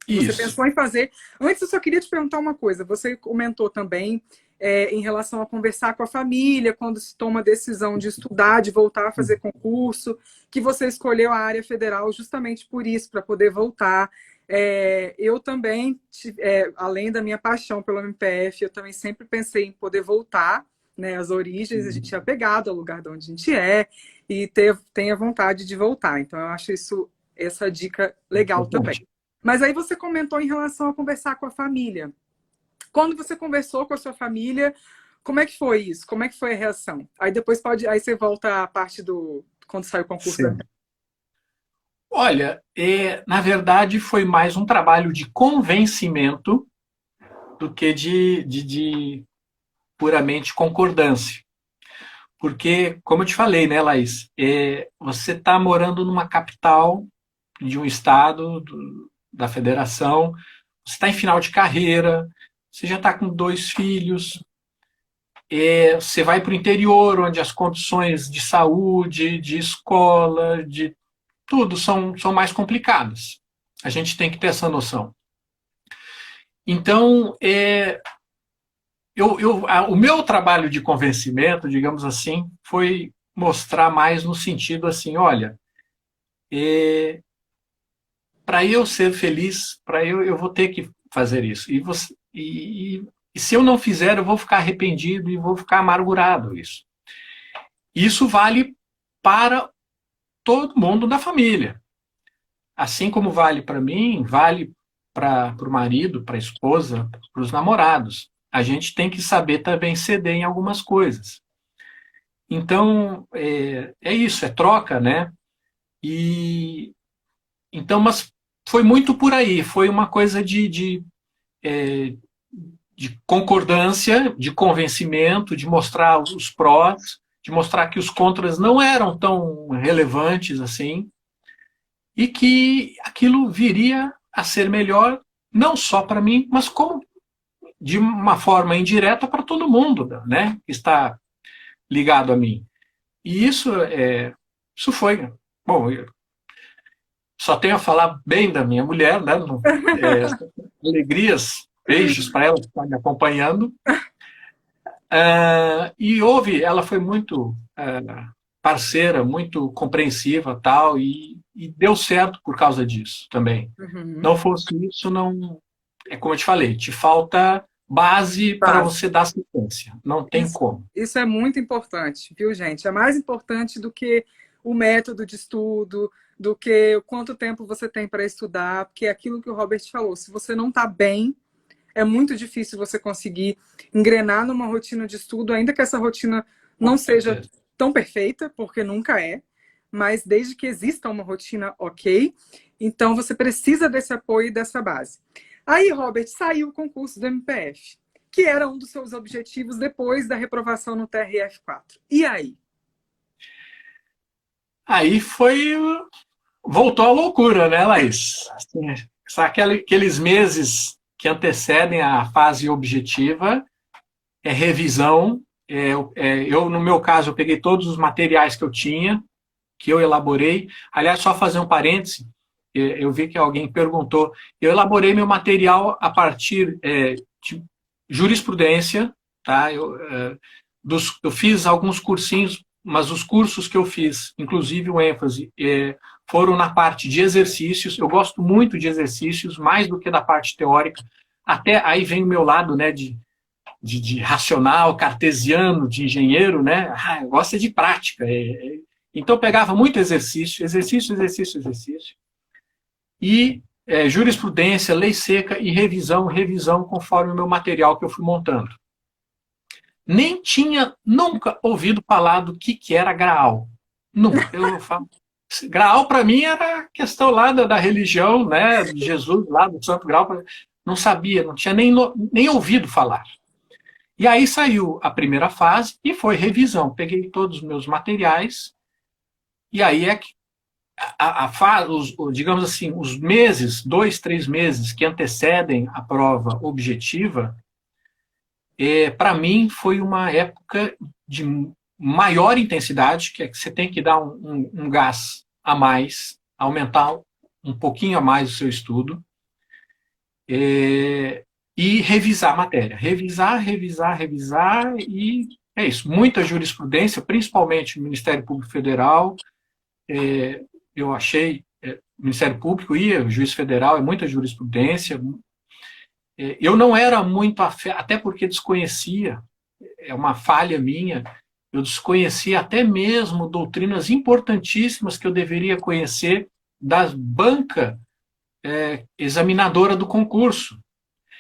Você Isso. pensou em fazer. Antes, eu só queria te perguntar uma coisa. Você comentou também é, em relação a conversar com a família, quando se toma a decisão de estudar, de voltar a fazer concurso, que você escolheu a área federal justamente por isso, para poder voltar. É, eu também, é, além da minha paixão pelo MPF, eu também sempre pensei em poder voltar né, às origens, a gente é apegado ao lugar de onde a gente é e ter, tenha vontade de voltar. Então, eu acho isso essa dica legal também. Mas aí você comentou em relação a conversar com a família. Quando você conversou com a sua família, como é que foi isso? Como é que foi a reação? Aí depois pode, aí você volta à parte do quando saiu o concurso. Sim. da- Olha, é, na verdade foi mais um trabalho de convencimento do que de, de, de puramente concordância. Porque, como eu te falei, né, Laís, é, você está morando numa capital de um estado do- da federação, você está em final de carreira, você já está com dois filhos, é, você vai para o interior, onde as condições de saúde, de escola, de tudo são, são mais complicadas. A gente tem que ter essa noção. Então, é, eu, eu, a- o meu trabalho de convencimento, digamos assim, foi mostrar mais no sentido assim, olha, para eu ser feliz, para eu, eu vou ter que fazer isso. E, você, e, e- se eu não fizer, eu vou ficar arrependido e vou ficar amargurado isso. Isso vale para todo mundo da família. Assim como vale para mim, vale para o marido, para a esposa, para os namorados. a gente tem que saber também ceder em algumas coisas. Então, é, é isso, é troca, né? E então, mas foi muito por aí, foi uma coisa de, de, é, de concordância, de convencimento, de mostrar os prós, de mostrar que os contras não eram tão relevantes assim, e que aquilo viria a ser melhor, não só para mim, mas como de uma forma indireta para todo mundo, né? Que está ligado a mim. E isso, é, isso foi. Bom, só tenho a falar bem da minha mulher, né? É, alegrias, beijos para ela que está me acompanhando. Uh, e houve, ela foi muito uh, parceira, muito compreensiva tal, e, e, deu certo por causa disso também. Uhum. Não fosse isso, não. É como eu te falei, te falta base para você dar sequência. Não tem isso, como. Isso é muito importante, viu, gente? É mais importante do que o método de estudo, do que quanto tempo você tem para estudar, porque é aquilo que o Robert falou, se você não está bem, é muito difícil você conseguir engrenar numa rotina de estudo, ainda que essa rotina não seja tão perfeita, porque nunca é, mas desde que exista uma rotina ok, então você precisa desse apoio e dessa base. Aí, Robert, saiu o concurso do MPF, que era um dos seus objetivos depois da reprovação no TRF4. E aí? Aí foi. Voltou a loucura, né, Laís? Assim, aqueles meses que antecedem a fase objetiva, é revisão. É, é, eu, no meu caso, eu peguei todos os materiais que eu tinha, que eu elaborei. Aliás, só fazer um parêntese, eu vi que alguém perguntou. Eu elaborei meu material a partir é, de jurisprudência, tá? Eu, é, dos, eu fiz alguns cursinhos, mas os cursos que eu fiz, inclusive o ênfase, é, foram na parte de exercícios. Eu gosto muito de exercícios, mais do que da parte teórica. Até aí vem o meu lado, né, de, de, de racional, cartesiano, de engenheiro, né? Ah, eu gosto de prática. É, é, então, pegava muito exercício, exercício, exercício, exercício e é, jurisprudência, lei seca e revisão, revisão conforme o meu material que eu fui montando. Nem tinha nunca ouvido falar do que, que era graal. Nunca. Eu falo, graal para mim era questão lá da, da, religião, né, de Jesus, lá do Santo Graal. Não sabia, não tinha nem, nem ouvido falar. E aí saiu a primeira fase e foi revisão. Peguei todos os meus materiais e aí é que a, a, os, digamos assim, os meses, dois, três meses que antecedem a prova objetiva, é, para mim foi uma época de maior intensidade, que é que você tem que dar um, um, um gás a mais, aumentar um pouquinho a mais o seu estudo, é, e revisar a matéria. Revisar, revisar, revisar, e é isso. Muita jurisprudência, principalmente no Ministério Público Federal, é, eu achei, é, Ministério Público e o juiz federal, é muita jurisprudência. É, eu não era muito, até porque desconhecia, é uma falha minha, eu desconhecia até mesmo doutrinas importantíssimas que eu deveria conhecer da banca é, examinadora do concurso.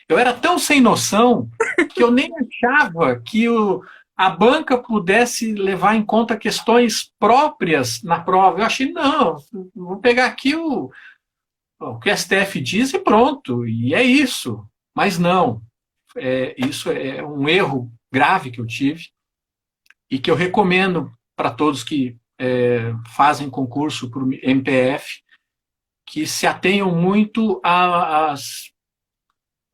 Eu era tão sem noção que eu nem achava que o, a banca pudesse levar em conta questões próprias na prova. Eu achei, não, vou pegar aqui o, o que o STF diz e pronto, e é isso. Mas não, é, isso é um erro grave que eu tive e que eu recomendo para todos que é, fazem concurso para o MPF, que se atenham muito as,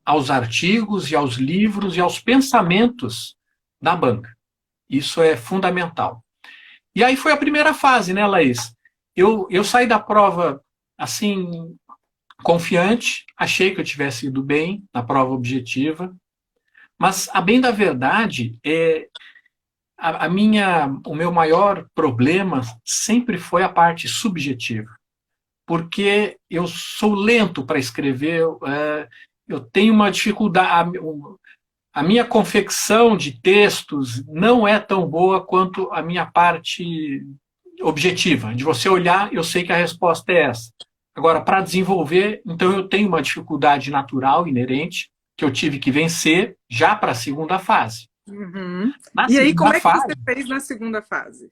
aos artigos e aos livros e aos pensamentos da banca. Isso é fundamental. E aí foi a primeira fase, né, Laís? Eu, eu saí da prova assim, confiante, achei que eu tivesse ido bem na prova objetiva, mas a bem da verdade, é, a, a minha, o meu maior problema sempre foi a parte subjetiva, porque eu sou lento para escrever, é, eu tenho uma dificuldade, a minha confecção de textos não é tão boa quanto a minha parte objetiva. De você olhar, eu sei que a resposta é essa. Agora, para desenvolver, então eu tenho uma dificuldade natural, inerente, que eu tive que vencer já para a segunda fase. Uhum. E aí, como é que fase, você fez na segunda fase?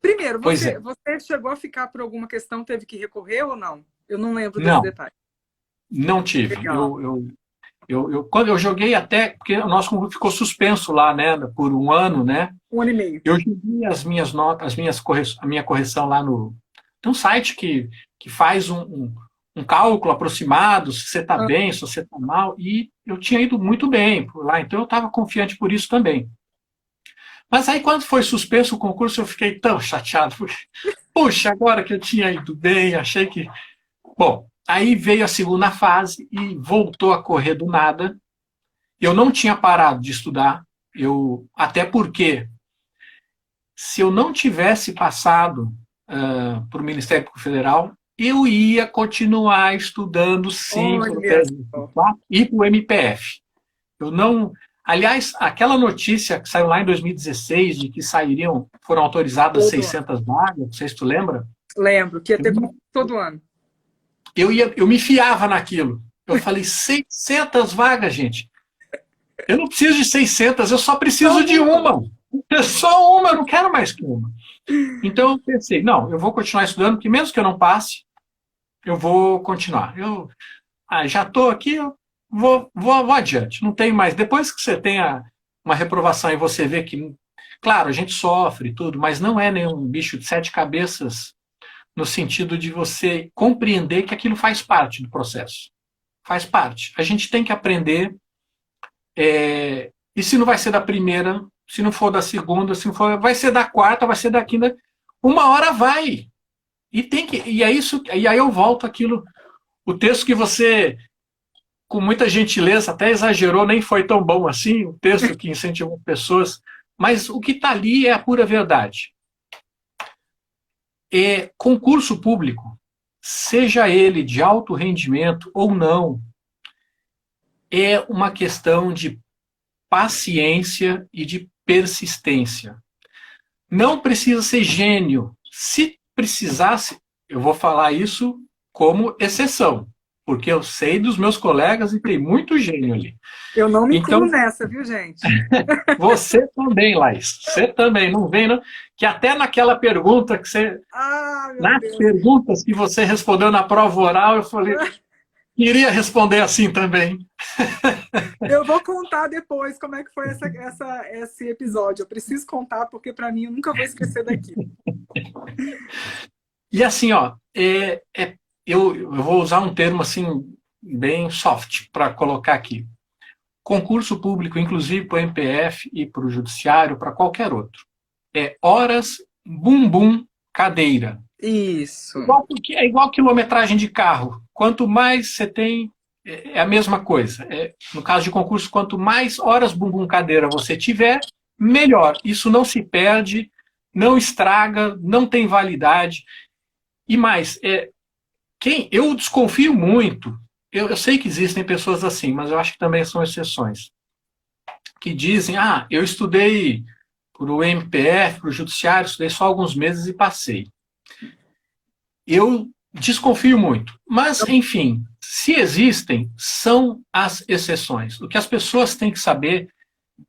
Primeiro, você, é. você chegou a ficar por alguma questão, teve que recorrer ou não? Eu não lembro desse não, detalhe. Não tive. Eu, eu, eu, eu, quando eu joguei até, porque o nosso concurso ficou suspenso lá, né, por um ano, né? Um ano e meio. Eu joguei as minhas notas, as minhas correções, a minha correção lá no. Tem um site que, que faz um, um, um cálculo aproximado, se você está ah. bem, se você está mal, e eu tinha ido muito bem por lá, então eu estava confiante por isso também. Mas aí, quando foi suspenso o concurso, eu fiquei tão chateado, porque, puxa, agora que eu tinha ido bem, achei que. Bom, Aí veio a segunda fase e voltou a correr do nada. Eu não tinha parado de estudar, eu até porque se eu não tivesse passado uh, para o Ministério Público Federal, eu ia continuar estudando sim para e para o MPF. Eu não. Aliás, aquela notícia que saiu lá em 2016 de que sairiam, foram autorizadas todo 600 vagas, não sei se tu lembra. Lembro, que ia ter todo ano eu, ia, eu me fiava naquilo. Eu falei, 600 vagas, gente. Eu não preciso de 600, eu só preciso de uma. Só uma, eu não quero mais que uma. Então eu pensei, não, eu vou continuar estudando, porque mesmo que eu não passe, eu vou continuar. Eu ah, já estou aqui, eu vou, vou, vou adiante. Não tem mais. Depois que você tenha uma reprovação e você vê que, claro, a gente sofre tudo, mas não é nenhum bicho de sete cabeças no sentido de você compreender que aquilo faz parte do processo. Faz parte. A gente tem que aprender. É, e se não vai ser da primeira, se não for da segunda, se não for, vai ser da quarta, vai ser da quinta. Uma hora vai. E tem que. E é isso. E aí eu volto aquilo. O texto que você, com muita gentileza, até exagerou, nem foi tão bom assim, o texto que incentivou pessoas. Mas o que está ali é a pura verdade é concurso público, seja ele de alto rendimento ou não, é uma questão de paciência e de persistência. Não precisa ser gênio. Se precisasse, eu vou falar isso como exceção porque eu sei dos meus colegas e tem muito gênio ali. Eu não me então, incluo nessa, viu, gente? você também, Laís. Você também, não vem, não? Que até naquela pergunta que você. Ah, nas Deus. perguntas que você respondeu na prova oral, eu falei. Iria responder assim também. Eu vou contar depois como é que foi essa, essa, esse episódio. Eu preciso contar, porque para mim eu nunca vou esquecer daquilo. E assim, ó, é, é eu, eu vou usar um termo assim bem soft para colocar aqui. Concurso público, inclusive para o MPF e para o judiciário, para qualquer outro. É horas, bumbum, cadeira. Isso. Igual, é igual quilometragem de carro. Quanto mais você tem, é, é a mesma coisa. É, no caso de concurso, quanto mais horas bumbum cadeira você tiver, melhor. Isso não se perde, não estraga, não tem validade. E mais, é, quem eu desconfio muito, eu, eu sei que existem pessoas assim, mas eu acho que também são exceções, que dizem: ah, eu estudei para o MPF, para o Judiciário, estudei só alguns meses e passei. Eu desconfio muito. Mas, enfim, se existem, são as exceções. O que as pessoas têm que saber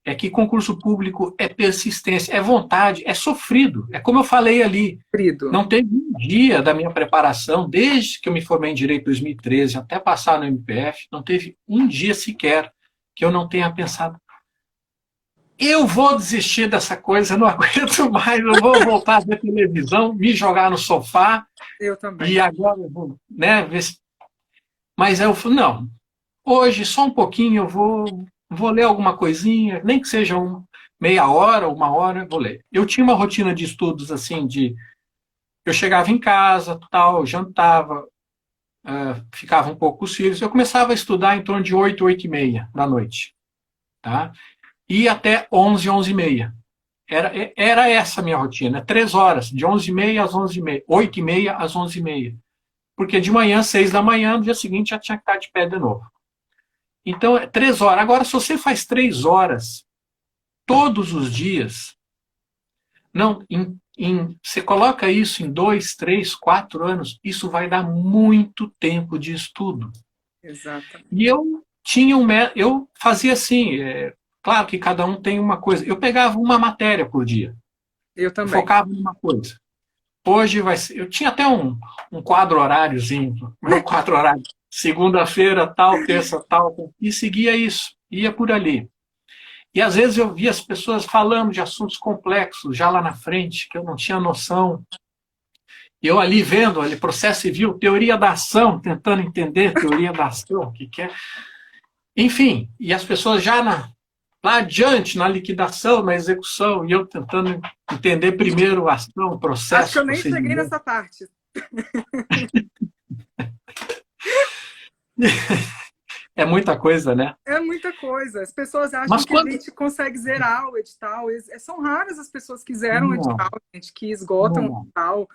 é que concurso público é persistência, é vontade, é sofrido. É como eu falei ali. Sofrido. Não teve um dia da minha preparação, desde que eu me formei em Direito em 2013 até passar no MPF, não teve um dia sequer que eu não tenha pensado. Eu vou desistir dessa coisa, eu não aguento mais, eu vou voltar a ver televisão, me jogar no sofá. Eu também. E agora eu vou, né. Mas eu falei, não, hoje só um pouquinho eu vou vou ler alguma coisinha, nem que seja um, meia hora, uma hora, vou ler. Eu tinha uma rotina de estudos assim, de eu chegava em casa, tal, jantava, uh, ficava um pouco com os filhos, eu começava a estudar em torno de 8, 8 e meia da noite, tá? E até 11, 11 e meia. Era, era essa a minha rotina, três horas, de 11 e meia às 11 e meia, 8 e meia às 11 e meia. Porque de manhã, seis da manhã, no dia seguinte já tinha que estar de pé de novo. Então, é três horas. Agora, se você faz três horas todos os dias, não, em, em, você coloca isso em dois, três, quatro anos, isso vai dar muito tempo de estudo. Exato. E eu tinha um. Eu fazia assim, é, claro que cada um tem uma coisa. Eu pegava uma matéria por dia. Eu também. Focava em uma coisa. Hoje vai ser. Eu tinha até um, um quadro horáriozinho, um quadro horário. Segunda-feira, tal, terça, tal, e seguia isso, ia por ali. E às vezes eu via as pessoas falando de assuntos complexos já lá na frente, que eu não tinha noção. E eu ali vendo, ali, processo civil, teoria da ação, tentando entender teoria da ação, o que, que é. Enfim, e as pessoas já na, lá adiante, na liquidação, na execução, e eu tentando entender primeiro a ação, o processo. Acho que eu nem cheguei nessa parte. É muita coisa, né? É muita coisa. As pessoas acham Mas que quando... a gente consegue zerar o edital. São raras as pessoas que zeram o edital, gente, que esgotam Não. o edital,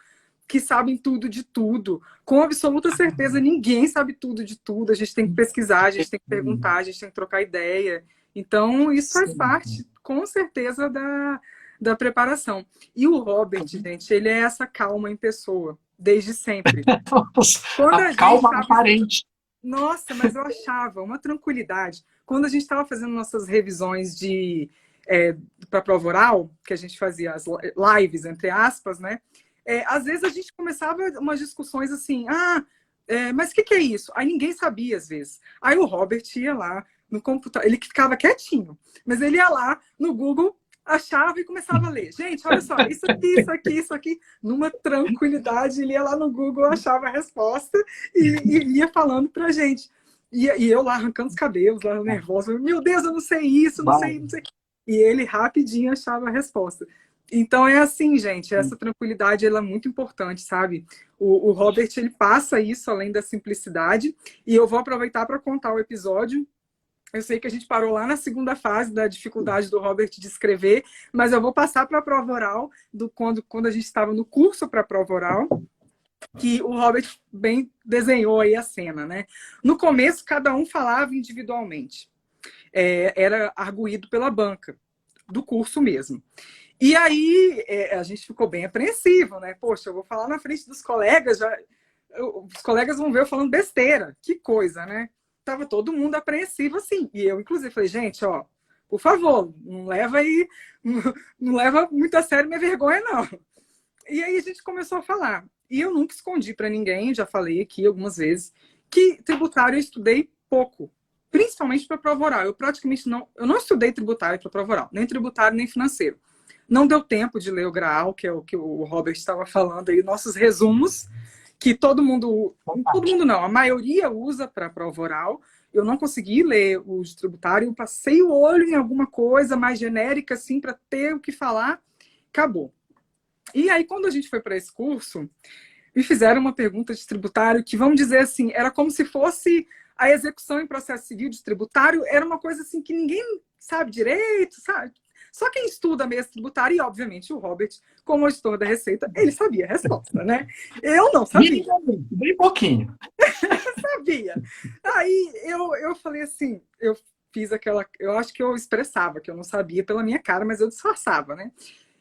que sabem tudo de tudo. Com absoluta certeza, ninguém sabe tudo de tudo. A gente tem que pesquisar, a gente tem que perguntar, a gente tem que trocar ideia. Então, isso faz Sim. parte, com certeza, da, da preparação. E o Robert, gente, ele é essa calma em pessoa, desde sempre. Quando a, a calma tava... aparente. Nossa, mas eu achava uma tranquilidade. Quando a gente estava fazendo nossas revisões de é, para prova oral, que a gente fazia as lives, entre aspas, né? É, às vezes a gente começava umas discussões assim, ah, é, mas o que, que, é isso? Aí ninguém sabia, às vezes. Aí o Robert ia lá, no computador. Ele ficava quietinho, mas ele ia lá no Google, achava e começava a ler. Gente, olha só, isso aqui, isso aqui, isso aqui, numa tranquilidade, ele ia lá no Google, achava a resposta e, e ia falando pra gente. E, e, eu lá arrancando os cabelos, lá nervosa, meu Deus, eu não sei isso, não sei, não sei. E ele rapidinho achava a resposta. Então é assim, gente, essa tranquilidade ela é muito importante, sabe? O, o Robert ele passa isso além da simplicidade e eu vou aproveitar para contar o episódio eu sei que a gente parou lá na segunda fase da dificuldade do Robert de escrever, mas eu vou passar para a prova oral, do, quando, quando a gente estava no curso para a prova oral, que o Robert bem desenhou aí a cena, né? No começo, cada um falava individualmente. É, era arguído pela banca, do curso mesmo. E aí é, a gente ficou bem apreensivo, né? Poxa, eu vou falar na frente dos colegas, já, os colegas vão ver eu falando besteira. Que coisa, né? Tava todo mundo apreensivo assim. E eu, inclusive, falei, gente, ó, por favor, não leva aí, não leva muito a sério minha vergonha, não. E aí a gente começou a falar. E eu nunca escondi para ninguém, já falei aqui algumas vezes, que tributário eu estudei pouco, principalmente para prova oral. Eu praticamente não, eu não estudei tributário para prova oral, nem tributário nem financeiro. Não deu tempo de ler o Graal, que é o que o Robert estava falando aí, nossos resumos que todo mundo, todo mundo não, a maioria usa para prova oral. Eu não consegui ler o tributário, eu passei o olho em alguma coisa mais genérica, assim, para ter o que falar, acabou. E aí, quando a gente foi para esse curso, me fizeram uma pergunta de tributário que, vamos dizer assim, era como se fosse a execução em processo civil de tributário, era uma coisa assim que ninguém sabe direito, sabe? Só quem estuda mesmo tributário, e obviamente o Robert, como gestor da Receita, ele sabia a resposta, né? Eu não sabia. Bem pouquinho. sabia. Aí eu, eu falei assim, eu fiz aquela. Eu acho que eu expressava que eu não sabia pela minha cara, mas eu disfarçava, né?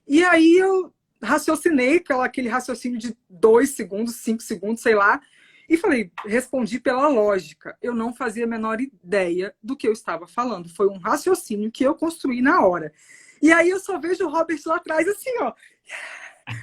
E aí eu raciocinei pelo aquele raciocínio de dois segundos, cinco segundos, sei lá, e falei, respondi pela lógica. Eu não fazia a menor ideia do que eu estava falando. Foi um raciocínio que eu construí na hora. E aí eu só vejo o Robert lá atrás, assim, ó,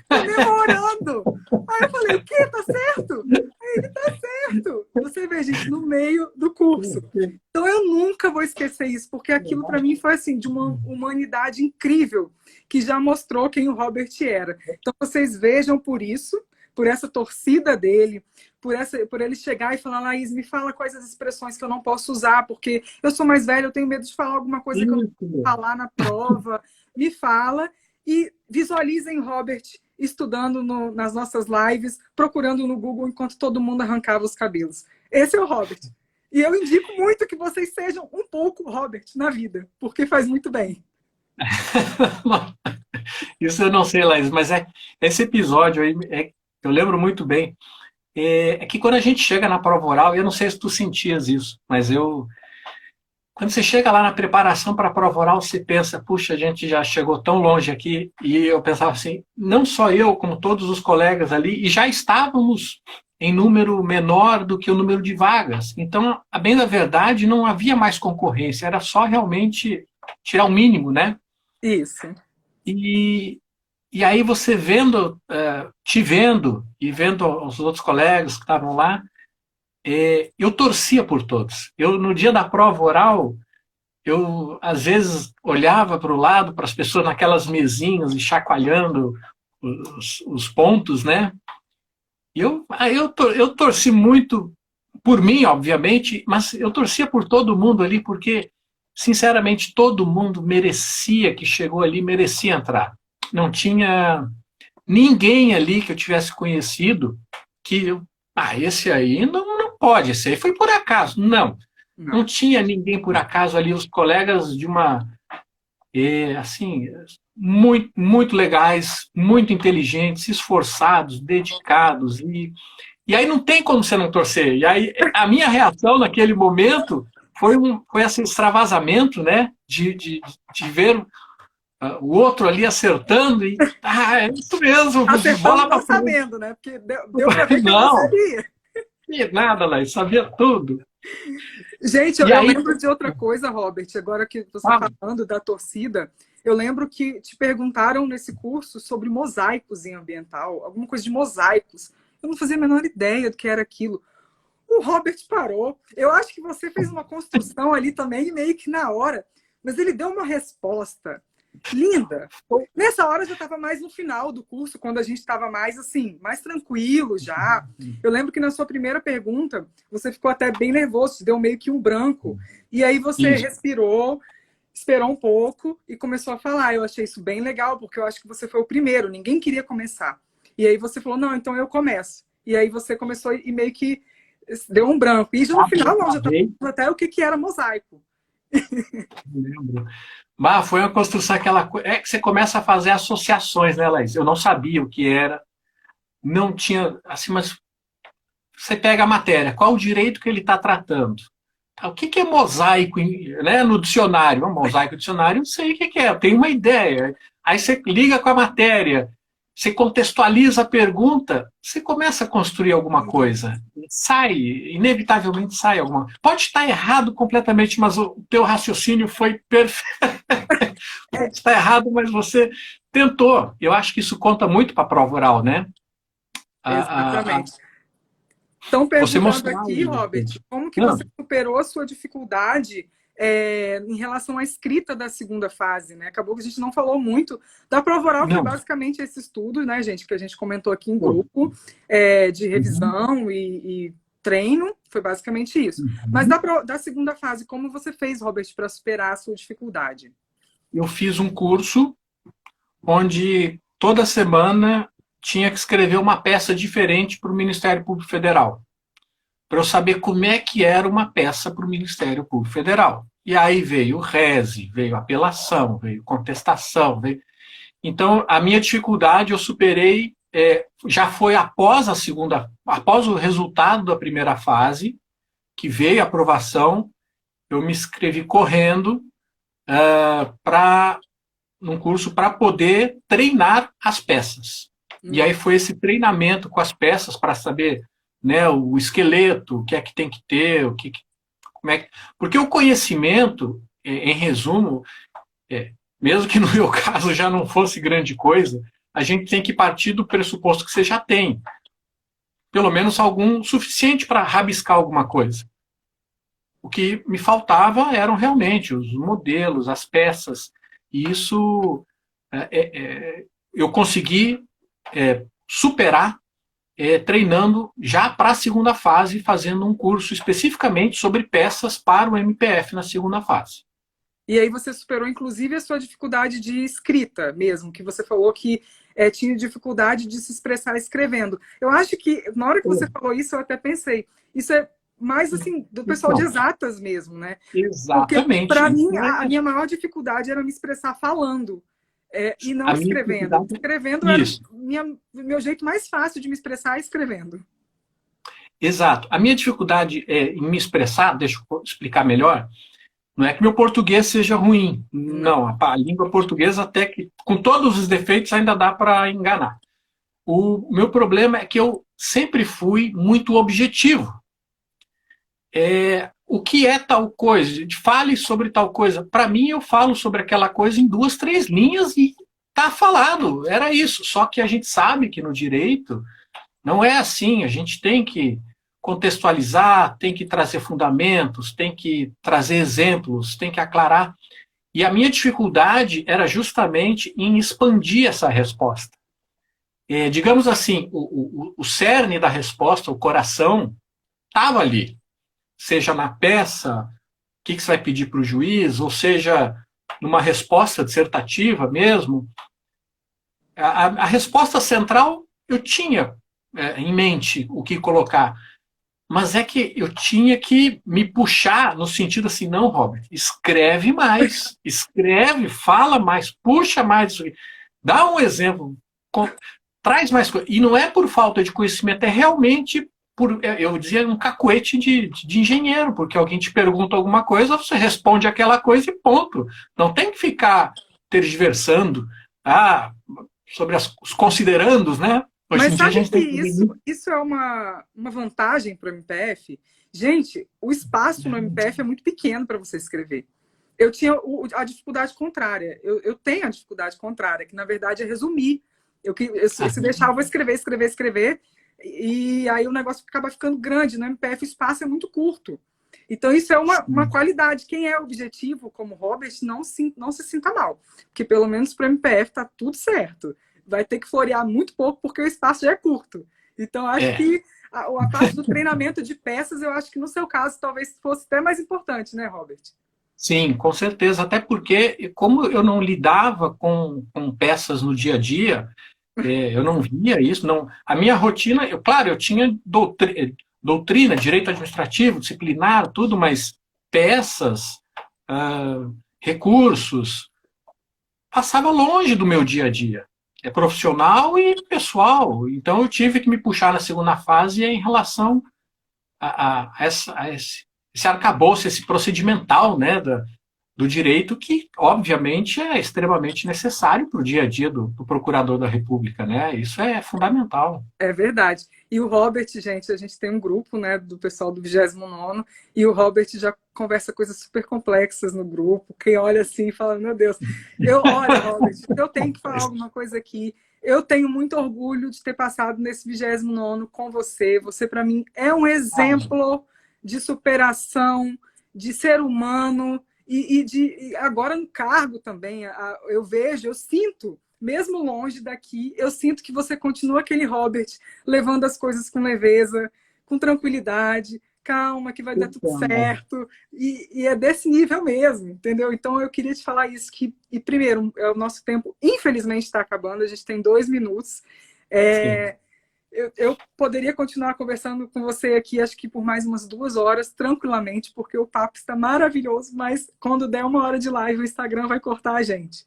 comemorando. Aí eu falei, o quê? Tá certo? Aí ele tá certo. Você vê, gente, no meio do curso. Então eu nunca vou esquecer isso, porque aquilo para mim foi assim, de uma humanidade incrível, que já mostrou quem o Robert era. Então vocês vejam por isso, por essa torcida dele, por, essa, por ele chegar e falar, Laís, me fala quais as expressões que eu não posso usar, porque eu sou mais velha, eu tenho medo de falar alguma coisa que eu não posso falar na prova. me fala e visualizem Robert estudando no, nas nossas lives, procurando no Google enquanto todo mundo arrancava os cabelos. Esse é o Robert. E eu indico muito que vocês sejam um pouco Robert na vida, porque faz muito bem. Isso eu não sei, Laís, mas é esse episódio aí, é, eu lembro muito bem é, é, que quando a gente chega na prova oral, eu não sei se tu sentias isso, mas eu. Quando você chega lá na preparação para a prova oral, você pensa, puxa, a gente já chegou tão longe aqui, e eu pensava assim, não só eu, como todos os colegas ali, e já estávamos em número menor do que o número de vagas. Então, a bem da verdade, não havia mais concorrência, era só realmente tirar o mínimo, né? Isso. E, e aí você vendo, uh, te vendo e vendo os outros colegas que estavam lá, é, eu torcia por todos. Eu, no dia da prova oral, eu às vezes olhava para o lado, para as pessoas naquelas mesinhas e chacoalhando os, os pontos, né? Eu, eu, eu torci muito por mim, obviamente, mas eu torcia por todo mundo ali, porque, sinceramente, todo mundo merecia que chegou ali, merecia entrar. Não tinha ninguém ali que eu tivesse conhecido que, ah, esse aí não, não pode, esse aí foi por acaso. Não, não, não tinha ninguém por acaso ali, os colegas de uma, é, assim, muito, muito legais, muito inteligentes, esforçados, dedicados. E, e aí não tem como você não torcer. E aí a minha reação naquele momento foi, um, foi esse extravasamento, né? De, de, de ver o outro ali acertando e ah, é isso mesmo. Acertando não sabendo, né? Porque deu, deu pra ver que não, não sabia. Nada, lá, sabia tudo. Gente, eu, eu lembro de outra coisa, Robert, agora que você está ah. falando da torcida. Eu lembro que te perguntaram nesse curso sobre mosaicos em ambiental, alguma coisa de mosaicos. Eu não fazia a menor ideia do que era aquilo. O Robert parou. Eu acho que você fez uma construção ali também, meio que na hora, mas ele deu uma resposta linda. Nessa hora já estava mais no final do curso, quando a gente estava mais assim, mais tranquilo já. Eu lembro que na sua primeira pergunta, você ficou até bem nervoso, deu meio que um branco. E aí você Isso. respirou esperou um pouco e começou a falar. Eu achei isso bem legal, porque eu acho que você foi o primeiro, ninguém queria começar. E aí você falou, não, então eu começo. E aí você começou e meio que deu um branco. E já no final, não, já estava até o que, que era mosaico. Lembro. Bah, foi uma construção aquela coisa. É que você começa a fazer associações, né, Laís? Eu não sabia o que era. Não tinha. Assim, mas você pega a matéria, qual o direito que ele está tratando? O que, é mosaico né, no dicionário? Mosaico no dicionário, não sei o que, que é, eu tenho uma ideia. Aí você liga com a matéria, você contextualiza a pergunta, você começa a construir alguma coisa. Sai, inevitavelmente sai alguma Pode estar errado completamente, mas o teu raciocínio foi perfeito. Pode estar errado, mas você tentou. Eu acho que isso conta muito para a prova oral, né? Exatamente. A, a, Estão perguntando aqui, Robert, como que Não. você superou a sua dificuldade é, em relação à escrita da segunda fase, né? Acabou que a gente não falou muito da prova oral, que é basicamente esse estudo, né, gente, que a gente comentou aqui em grupo, é, de revisão uhum. e, e, treino, foi basicamente isso. Uhum. Mas da, da segunda fase, como você fez, Robert, para superar a sua dificuldade? Eu fiz um curso onde toda semana tinha que escrever uma peça diferente para o Ministério Público Federal, para eu saber como é que era uma peça para o Ministério Público Federal. E aí veio o reze, veio apelação, veio contestação. Veio... Então, a minha dificuldade eu superei, é, já foi após a segunda, após o resultado da primeira fase, que veio a aprovação, eu me inscrevi correndo uh, para num curso para poder treinar as peças. E aí foi esse treinamento com as peças para saber né, o esqueleto, o que é que tem que ter, o que, como é que... Porque o conhecimento, em resumo, é, mesmo que no meu caso já não fosse grande coisa, a gente tem que partir do pressuposto que você já tem. Pelo menos algum suficiente para rabiscar alguma coisa. O que me faltava eram realmente os modelos, as peças. E isso é, é, é eu consegui é, superar é, treinando já para a segunda fase, fazendo um curso especificamente sobre peças para o MPF na segunda fase. E aí você superou, inclusive, a sua dificuldade de escrita mesmo, que você falou que é, tinha dificuldade de se expressar escrevendo. Eu acho que, na hora que você falou isso, eu até pensei, isso é mais assim, do pessoal de exatas mesmo, né? Exatamente. Porque, para mim, a, a minha maior dificuldade era me expressar falando. É, e não a escrevendo. Escrevendo era minha, meu jeito mais fácil de me expressar é escrevendo. Exato. A minha dificuldade é, em me expressar, deixa eu explicar melhor, não é que meu português seja ruim. Não, a, a língua portuguesa até que, com todos os defeitos, ainda dá para enganar. O meu problema é que eu sempre fui muito objetivo. É, o que é tal coisa? Fale sobre tal coisa. Para mim, eu falo sobre aquela coisa em duas, três linhas e tá falado. Era isso. Só que a gente sabe que no direito não é assim. A gente tem que contextualizar, tem que trazer fundamentos, tem que trazer exemplos, tem que aclarar. E a minha dificuldade era justamente em expandir essa resposta. É, digamos assim, o, o, o cerne da resposta, o coração, estava ali. Seja na peça, o que, que você vai pedir para o juiz, ou seja, numa resposta dissertativa mesmo. A, a resposta central eu tinha é, em mente o que colocar mas é que eu tinha que me puxar no sentido assim, não, Robert, escreve mais, escreve, fala mais, puxa mais. Dá um exemplo, traz mais coisa. E não é por falta de conhecimento, é realmente por, é, eu dizia, um cacuete de, de engenheiro, porque alguém te pergunta alguma coisa, você responde aquela coisa e ponto. Não tem que ficar tergiversando ah, sobre as, os considerandos, né? Hoje Mas sabe que isso, isso é uma, uma vantagem para o MPF? Gente, o espaço no MPF é muito pequeno para você escrever. Eu tinha o, a dificuldade contrária. Eu, eu, tenho a dificuldade contrária, que na verdade é resumir. Eu, eu, se, se deixar, eu vou escrever, escrever, escrever. E aí o negócio acaba ficando grande. No MPF o espaço é muito curto. Então, isso é uma, uma qualidade. Quem é objetivo, como Robert, não se, não se sinta mal. Porque pelo menos para o MPF está tudo certo vai ter que florear muito pouco porque o espaço já é curto. Então, acho é. que a, a, parte do treinamento de peças, eu acho que no seu caso talvez fosse até mais importante, né, Robert? Sim, com certeza. Até porque, como eu não lidava com, com peças no dia a dia, é, eu não via isso. Não, a minha rotina, eu, claro, eu tinha doutrina, doutrina, direito administrativo, disciplinar, tudo, mas peças, uh, recursos, passava longe do meu dia a dia é profissional e pessoal. Então eu tive que me puxar na segunda fase em relação a, a, a, essa, a esse, esse arcabouço, esse procedimental né, da, do direito, que obviamente é extremamente necessário para o dia a dia do, do, procurador da República. Né? Isso é fundamental. É verdade. E o Robert, gente, a gente tem um grupo né, do pessoal do 29 e o Robert já conversa coisas super complexas no grupo. Quem olha assim e fala, meu Deus, eu olho, Robert, eu tenho que falar alguma coisa aqui. Eu tenho muito orgulho de ter passado nesse 29 com você. Você, para mim, é um exemplo de superação, de ser humano e, e de e agora no cargo também. Eu vejo, eu sinto mesmo longe daqui, eu sinto que você continua aquele Robert, levando as coisas com leveza, com tranquilidade, calma, que vai dar tudo certo. E, e, é desse nível mesmo, entendeu? Então eu queria te falar isso que, e primeiro, é o nosso tempo, infelizmente, está acabando, a gente tem dois minutos. É, eu, eu, poderia continuar conversando com você aqui, acho que por mais umas duas horas, tranquilamente, porque o papo está maravilhoso, mas quando der uma hora de live, o Instagram vai cortar a gente.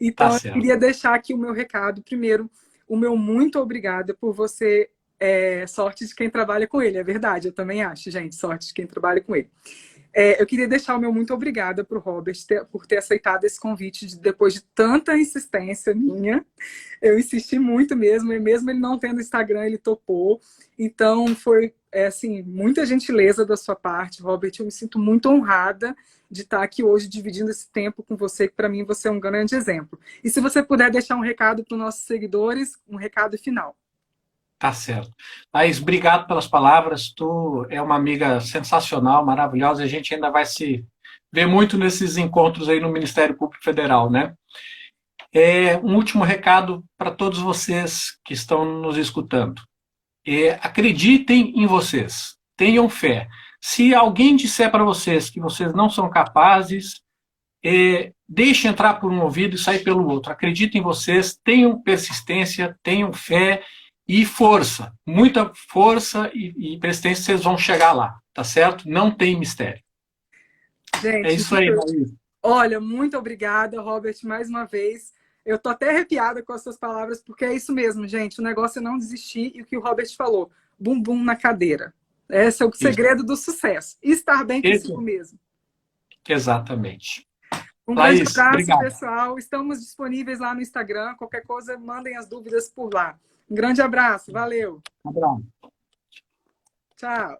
Então, tá eu queria deixar aqui o meu recado. Primeiro, o meu muito obrigada por você. É, sorte de quem trabalha com ele, é verdade, eu também acho, gente, sorte de quem trabalha com ele. É, eu queria deixar o meu muito obrigada para o Robert ter, por ter aceitado esse convite de, depois de tanta insistência minha. Eu insisti muito mesmo, e mesmo ele não tendo Instagram, ele topou. Então, foi é, assim, muita gentileza da sua parte, Robert. Eu me sinto muito honrada de estar aqui hoje dividindo esse tempo com você, que para mim você é um grande exemplo. E se você puder deixar um recado para os nossos seguidores, um recado final. Tá certo. Thaís, obrigado pelas palavras. Tu é uma amiga sensacional, maravilhosa. A gente ainda vai se ver muito nesses encontros aí no Ministério Público Federal, né? É, um último recado para todos vocês que estão nos escutando. É, acreditem em vocês, tenham fé. Se alguém disser para vocês que vocês não são capazes, é, deixe entrar por um ouvido e sair pelo outro. Acreditem em vocês, tenham persistência, tenham fé e força. Muita força e, e persistência, vocês vão chegar lá, tá certo? Não tem mistério. Gente, é isso aí, Maria. Olha, muito obrigada, Robert, mais uma vez. Eu tô até arrepiada com as suas palavras, porque é isso mesmo, gente. O negócio é não desistir e o que o Robert falou: bum bum na cadeira. Esse é o segredo Isso. do sucesso. Estar bem consigo mesmo. Exatamente. Um Laís, grande abraço, obrigado. pessoal. Estamos disponíveis lá no Instagram. Qualquer coisa, mandem as dúvidas por lá. Um grande abraço, valeu. Um abraço. Tchau.